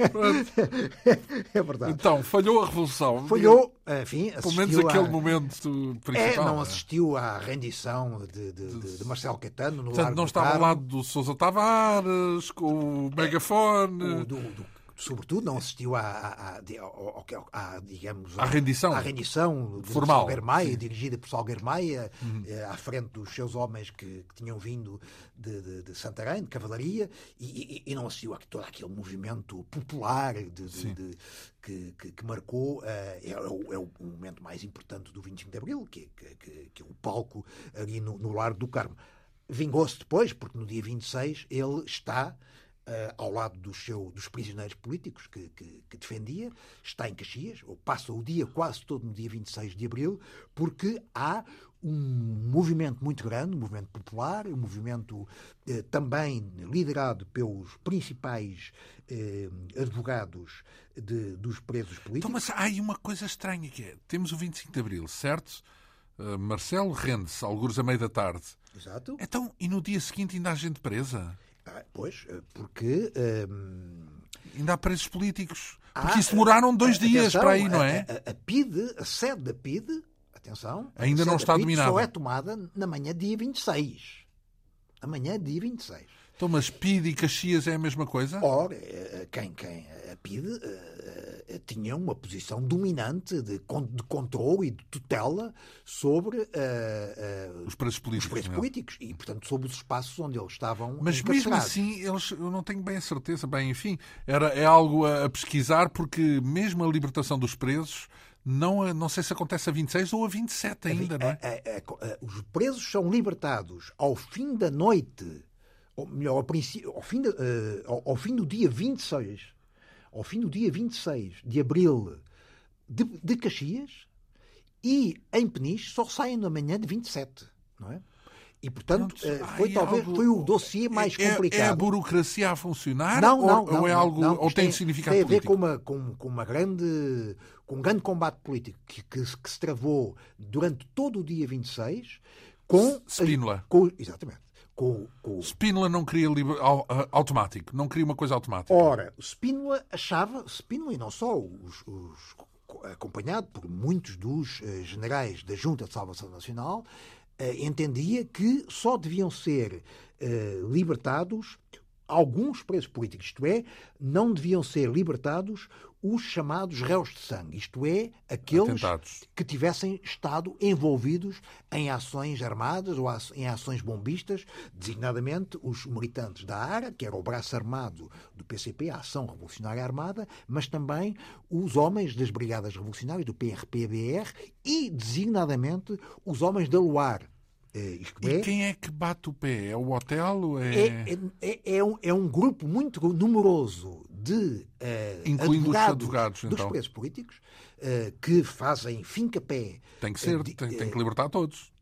é, é verdade. Então, falhou a Revolução. Falhou, enfim, Pelo menos aquele a... momento principal. É, não é? assistiu à rendição de, de, de, de Marcelo Caetano no Portanto, Largo não estava ao lado do Sousa Tavares, com o megafone. O do- do- sobretudo não assistiu à, à- à- ao- à, digamos, À rendição. à rendição de Formal. Salgueiro Maia, dirigida por Salgueiro Maia, eh, à frente dos seus homens que, que tinham vindo de, de, de Santarém, de cavalaria, e, e- e não assistiu a todo aquele movimento popular de- que, que- que marcou, eh, é, é o, é o momento mais importante do 25 de Abril, que, que, que- que é o palco ali no, no Largo do Carmo. Vingou-se depois, porque no dia 26 ele está eh, ao lado dos, seu, dos prisioneiros políticos que, que- que defendia, está em Caxias, ou passa o dia quase todo no dia 26 de abril, porque há um movimento muito grande, um movimento popular, um movimento eh, também liderado pelos principais eh, advogados de- dos presos políticos. Então, mas há aí uma coisa estranha que é, temos o 25 de Abril, certo? Uh, Marcelo rende-se, alguns a meio da tarde. Exato. Então, e no dia seguinte ainda há gente presa? Ah, pois, eh, porque ehm, Ainda há presos políticos. há, Porque isso demoraram dois dias para aí, não é? A, a, a PIDE, a sede da PIDE, atenção, Ainda não está PIDE dominada. Só é tomada na manhã dia 26. Amanhã, dia 26. Então, mas PID e Caxias é a mesma coisa? Ora, eh, quem, quem a PIDE eh, eh, tinha uma posição dominante de, de controle e de tutela sobre eh, eh, Os presos os políticos. presos não é? políticos e, portanto, sobre os espaços onde eles estavam Mas mesmo assim, eles, eu não tenho bem a certeza. Bem, enfim, era, é algo a, a pesquisar, porque mesmo a libertação dos presos, não, não sei se acontece a 26 ou a 27 ainda, não é? A- a- a- a- os presos são libertados ao fim da noite, ou melhor, ao, princípio, ao, fim, da- eh, ao, ao fim do dia 26, ao fim do dia 26 de abril de, de Caxias e em Peniche só saem na manhã de 27, não é? E, portanto, Pronto, eh, ai, foi talvez algo- foi o dossiê mais É- É, complicado. é a burocracia a funcionar? Não, ou, não, ou não, é não, algo, não. ou tem tem- significado tem a ver político? com uma, com, com uma grande com um grande combate político que, que, se- que se travou durante todo o dia 26 com Spínola. com, exatamente com, com Spínola não queria liber- au- a- automático, não queria uma coisa automática. ora Spínola achava Spínola e não só os, os- acompanhado por muitos dos eh, generais da Junta de Salvação Nacional eh, entendia que só deviam ser eh, libertados alguns presos políticos, isto é, não deviam ser libertados os chamados réus de sangue, isto é, aqueles Atentados. que tivessem estado envolvidos em ações armadas ou em ações bombistas, designadamente os militantes da ARA, que era o braço armado do PCP, a Ação Revolucionária Armada, mas também os homens das Brigadas Revolucionárias, do PRP-BR, e designadamente os homens da Luar. Isto E é, quem é que bate o pé? É o hotel? ou É... é, é, é um, é um grupo muito numeroso de eh, Incluindo os advogados, advogados, dos então. presos políticos eh, que fazem fim-capé. Tem que ser, eh, de- tem, tem que libertar todos.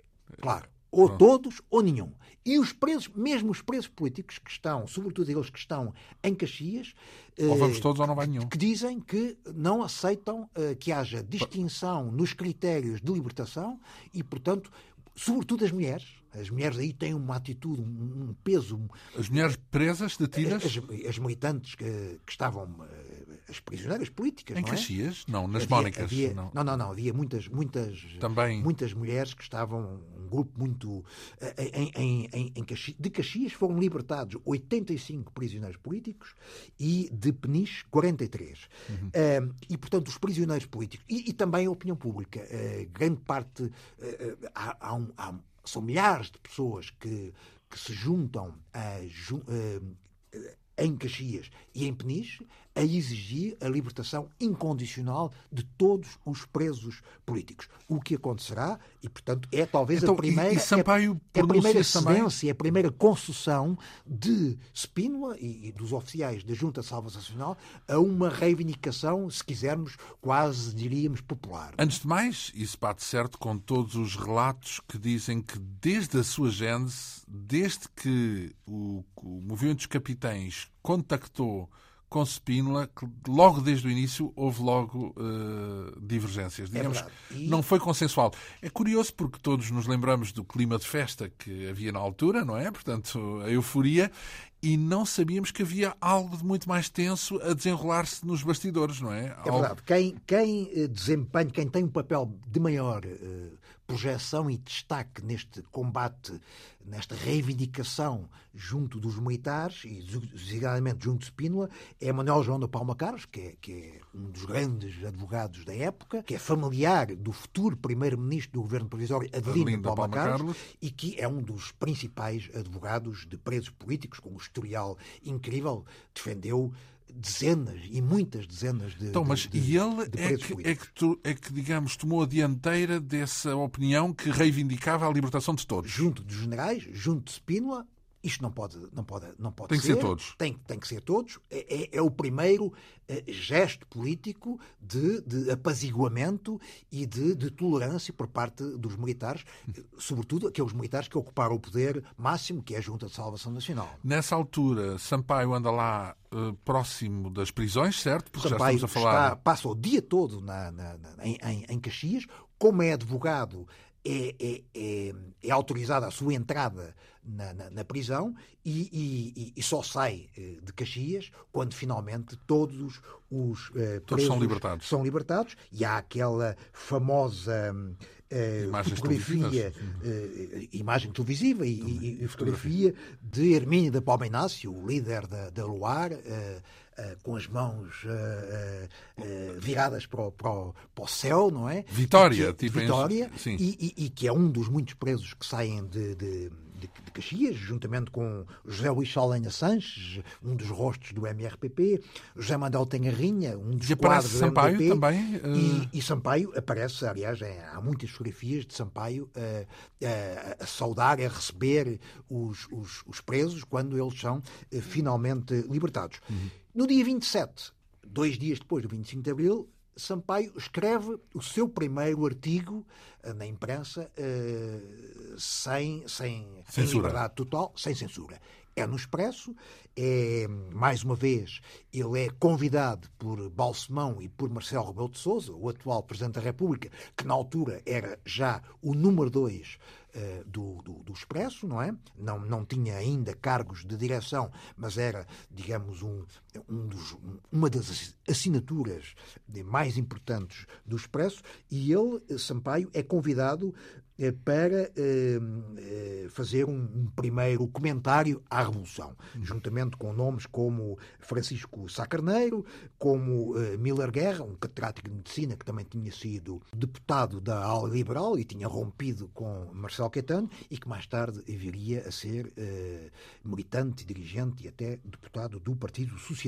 Claro. Ou todos ou nenhum. E os presos, mesmo os presos políticos que estão, sobretudo aqueles que estão em Caxias, Ou vamos todos ou não vai nenhum. que dizem que não aceitam que haja distinção nos critérios de libertação e, portanto, sobretudo as mulheres. As mulheres aí têm uma atitude, um, peso. As mulheres presas, detidas, As, as militantes que, que estavam, eh, as prisioneiras políticas, em não é? Caxias? Não, nas Havia- Mónicas. havia- não. não, não, não. Havia muitas, muitas, Também. muitas mulheres que estavam, um grupo muito. eh, Em, em, em, em Caxias, de Caxias foram libertados 85 prisioneiros políticos e de Peniche 43. Uhum. Eh, e, portanto, os prisioneiros políticos e, e também a opinião pública. eh, grande parte. eh, eh, há, há um- há- são milhares de pessoas que, que se juntam a. ju- eh, em Caxias e em Peniche a exigir a libertação incondicional de todos os presos políticos. O que acontecerá, e portanto é talvez então, a primeira. E, e Sampaio é, é a primeira cedência, é a primeira concessão de Spínola e, e, dos oficiais da Junta de Salvação Nacional a uma reivindicação, se quisermos, quase diríamos popular. Antes de mais, isso bate certo com todos os relatos que dizem que desde a sua gênese, desde que o, o movimento dos capitães contactou com Spínola, que logo desde o início houve logo uh, divergências. É Digamos, é e... não foi consensual. É curioso porque todos nos lembramos do clima de festa que havia na altura, não é? Portanto, a euforia, e não sabíamos que havia algo de muito mais tenso a desenrolar-se nos bastidores, não é? É verdade. Quem, quem eh, desempenha, quem tem um papel de maior uh, projeção e destaque neste combate, nesta reivindicação junto dos militares e designadamente junto de Spínola, é Manuel João da Palma Carlos, que é, que é um dos grandes advogados da época, que é familiar do futuro primeiro-ministro do governo provisório Adelino Palma, Palma Carlos, Carlos, e que é um dos principais advogados de presos políticos, com um historial incrível, defendeu dezenas e muitas dezenas de. Então, mas de, e ele é que, é, que é que, digamos, tomou a dianteira dessa opinião que reivindicava a libertação de todos? Junto dos generais, junto de Spínola, isto não pode, não pode, não pode tem ser. Tem que ser todos. Tem, tem que ser todos. É, é, é o primeiro é, gesto político de, de apaziguamento e de, de, tolerância por parte dos militares, sobretudo aqueles militares que ocuparam o poder máximo, que é a Junta de Salvação Nacional. Nessa altura, Sampaio anda lá uh, próximo das prisões, certo? Porque Sampaio já estamos a falar... está, passa o dia todo na, na, na, em, em, em Caxias, como é advogado é, é, é, é, autorizada a sua entrada na, na, na prisão e, e, e, só sai eh, de Caxias quando finalmente todos os uh, todos são libertados. são libertados e há aquela famosa uh, fotografia, imagem televisiva e, e, fotografia de Hermínio da Palma Inácio, o líder da, da Luar, com as mãos viradas para o, para, o, para o, céu, não é? Vitória, que, tipo Vitória, e, e, que é um dos muitos presos que saem de, de de, de Caxias, juntamente com José Luís Saldanha Sanches, um dos rostos do MRPP, José Manuel Tenharrinha, um dos e quadros do Sampaio MRPP, também. Uh... E, e, Sampaio aparece, aliás, é, há muitas fotografias de Sampaio uh, uh, a saudar, a receber os, os, os presos quando eles são finalmente libertados. Uhum. No dia 27, dois dias depois do 25 de Abril, Sampaio escreve o seu primeiro artigo eh, na imprensa uh, sem, sem liberdade total, sem censura. É no Expresso, é, mais uma vez, ele é convidado por Balsemão e por Marcelo Rebelo de Sousa, o atual Presidente da República, que na altura era já o número dois uh, do, do, do, Expresso, não é? Não, não tinha ainda cargos de direção, mas era, digamos, um, um dos, uma das assinaturas mais importantes do Expresso, e ele, Sampaio, é convidado eh, para eh, eh, fazer um, primeiro comentário à Revolução, juntamente com nomes como Francisco Sá Carneiro, como Miller Guerra, um catedrático de medicina que também tinha sido deputado da ala liberal e tinha rompido com Marcelo Caetano e que mais tarde viria a ser militante, dirigente e até deputado do Partido Socialista.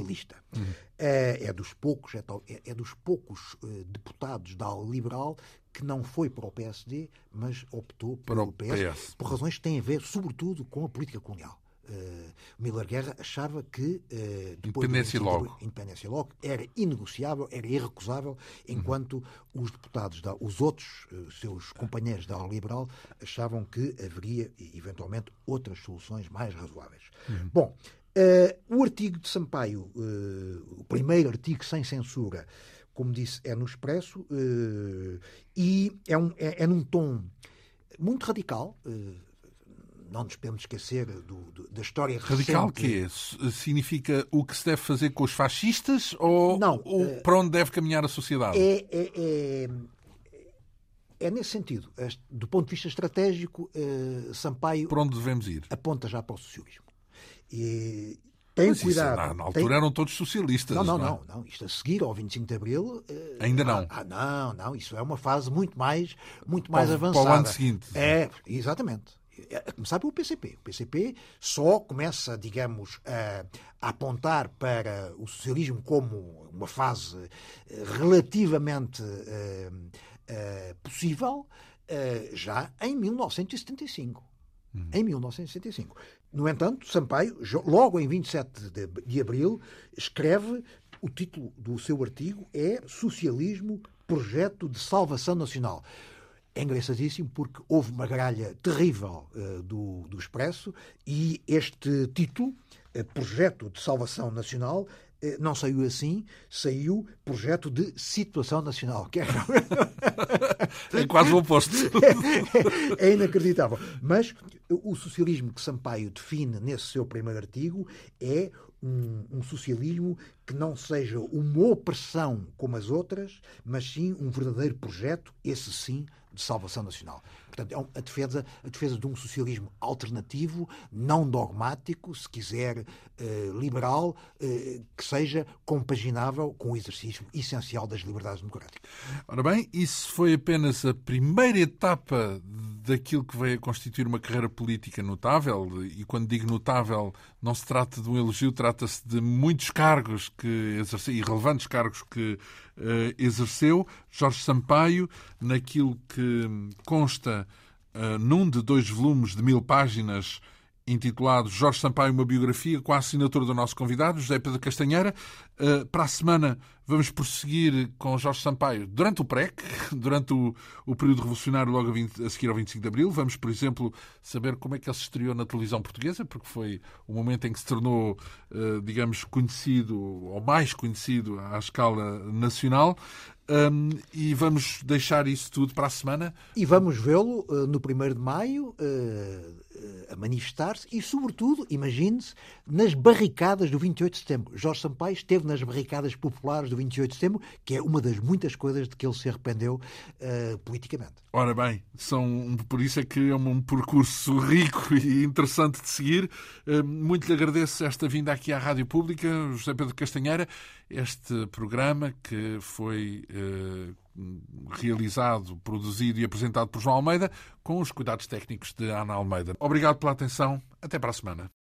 Uhum. É, é, dos poucos, é, é dos poucos deputados da ala liberal que não foi para o PSD, mas optou pelo PS, PS, por razões que têm a ver, sobretudo, com a política colonial. Uh, Miller Guerra achava que uh, depois independência logo. independência logo era inegociável, era irrecusável, enquanto uhum. os deputados, da, os outros uh, seus companheiros da ala liberal achavam que haveria eventualmente outras soluções mais razoáveis. Uhum. Bom, o artigo de Sampaio, o primeiro artigo sem censura, como disse, é no Expresso uh, e é, um, é, é, num tom muito radical. Uh, não nos podemos esquecer do, do, da história radical recente. Radical que é? Significa o que se deve fazer com os fascistas ou, não, ou uh, para onde deve caminhar a sociedade? É, é, é, é nesse sentido. Do ponto de vista estratégico, Sampaio... Para onde devemos ir? Aponta já para o socialismo. E, tem Mas cuidado. Isso, na, na, altura tem... eram todos socialistas. Não, não, não, não, Isto a seguir ao 25 de Abril. Uh, Ainda não. Ah, não, não. Isso é uma fase muito mais, muito mais para, avançada. Para o ano seguinte. É, exatamente. a começar pelo PCP. O PCP só começa, digamos, a, a apontar para o socialismo como uma fase eh, relativamente uh, uh, possível uh, já em 1975. Uhum. Em 1975. No entanto, Sampaio, logo em 27 de, de abril, escreve o título do seu artigo é Socialismo, Projeto de Salvação Nacional. É engraçadíssimo porque houve uma gralha terrível uh, do, do Expresso e este título, uh, Projeto de Salvação Nacional, uh, não saiu assim, saiu Projeto de Situação Nacional. Que é... é quase o oposto. é, inacreditável. Mas o socialismo que Sampaio define nesse seu primeiro artigo é um, um, socialismo que não seja uma opressão como as outras, mas sim um verdadeiro projeto, esse sim, de salvação nacional. Portanto, é a defesa, a defesa de um socialismo alternativo, não dogmático, se quiser, eh, liberal, eh, que seja compaginável com o exercício essencial das liberdades democráticas. Ora bem, isso foi apenas a primeira etapa daquilo que veio a constituir uma carreira política notável, e quando digo notável, não se trata de um elogio, trata-se de muitos cargos que exerceu, e relevantes cargos que uh, exerceu. Jorge Sampaio, naquilo que consta num de dois volumes de mil páginas intitulado Jorge Sampaio, uma biografia, com a assinatura do nosso convidado, José Pedro Castanheira. Uh, para a semana vamos prosseguir com Jorge Sampaio durante o PREC, durante o, o período revolucionário, logo a, 20, a, seguir ao 25 de Abril. Vamos, por exemplo, saber como é que ele se estreou na televisão portuguesa, porque foi o momento em que se tornou, uh, digamos, conhecido, ou mais conhecido à escala nacional. Um, e vamos deixar isso tudo para a semana. E vamos vê-lo uh, no 1 de maio uh, a manifestar-se e, sobretudo, imagine-se, nas barricadas do 28 de setembro. Jorge Sampaio esteve nas barricadas populares do 28 de setembro, que é uma das muitas coisas de que ele se arrependeu uh, politicamente. Ora bem, são, por isso é que é um percurso rico e interessante de seguir. muito lhe agradeço esta vinda aqui à Rádio Pública, José Pedro Castanheira, este programa que foi eh, realizado, produzido e apresentado por João Almeida, com os cuidados técnicos de Ana Almeida. Obrigado pela atenção. Até para a semana.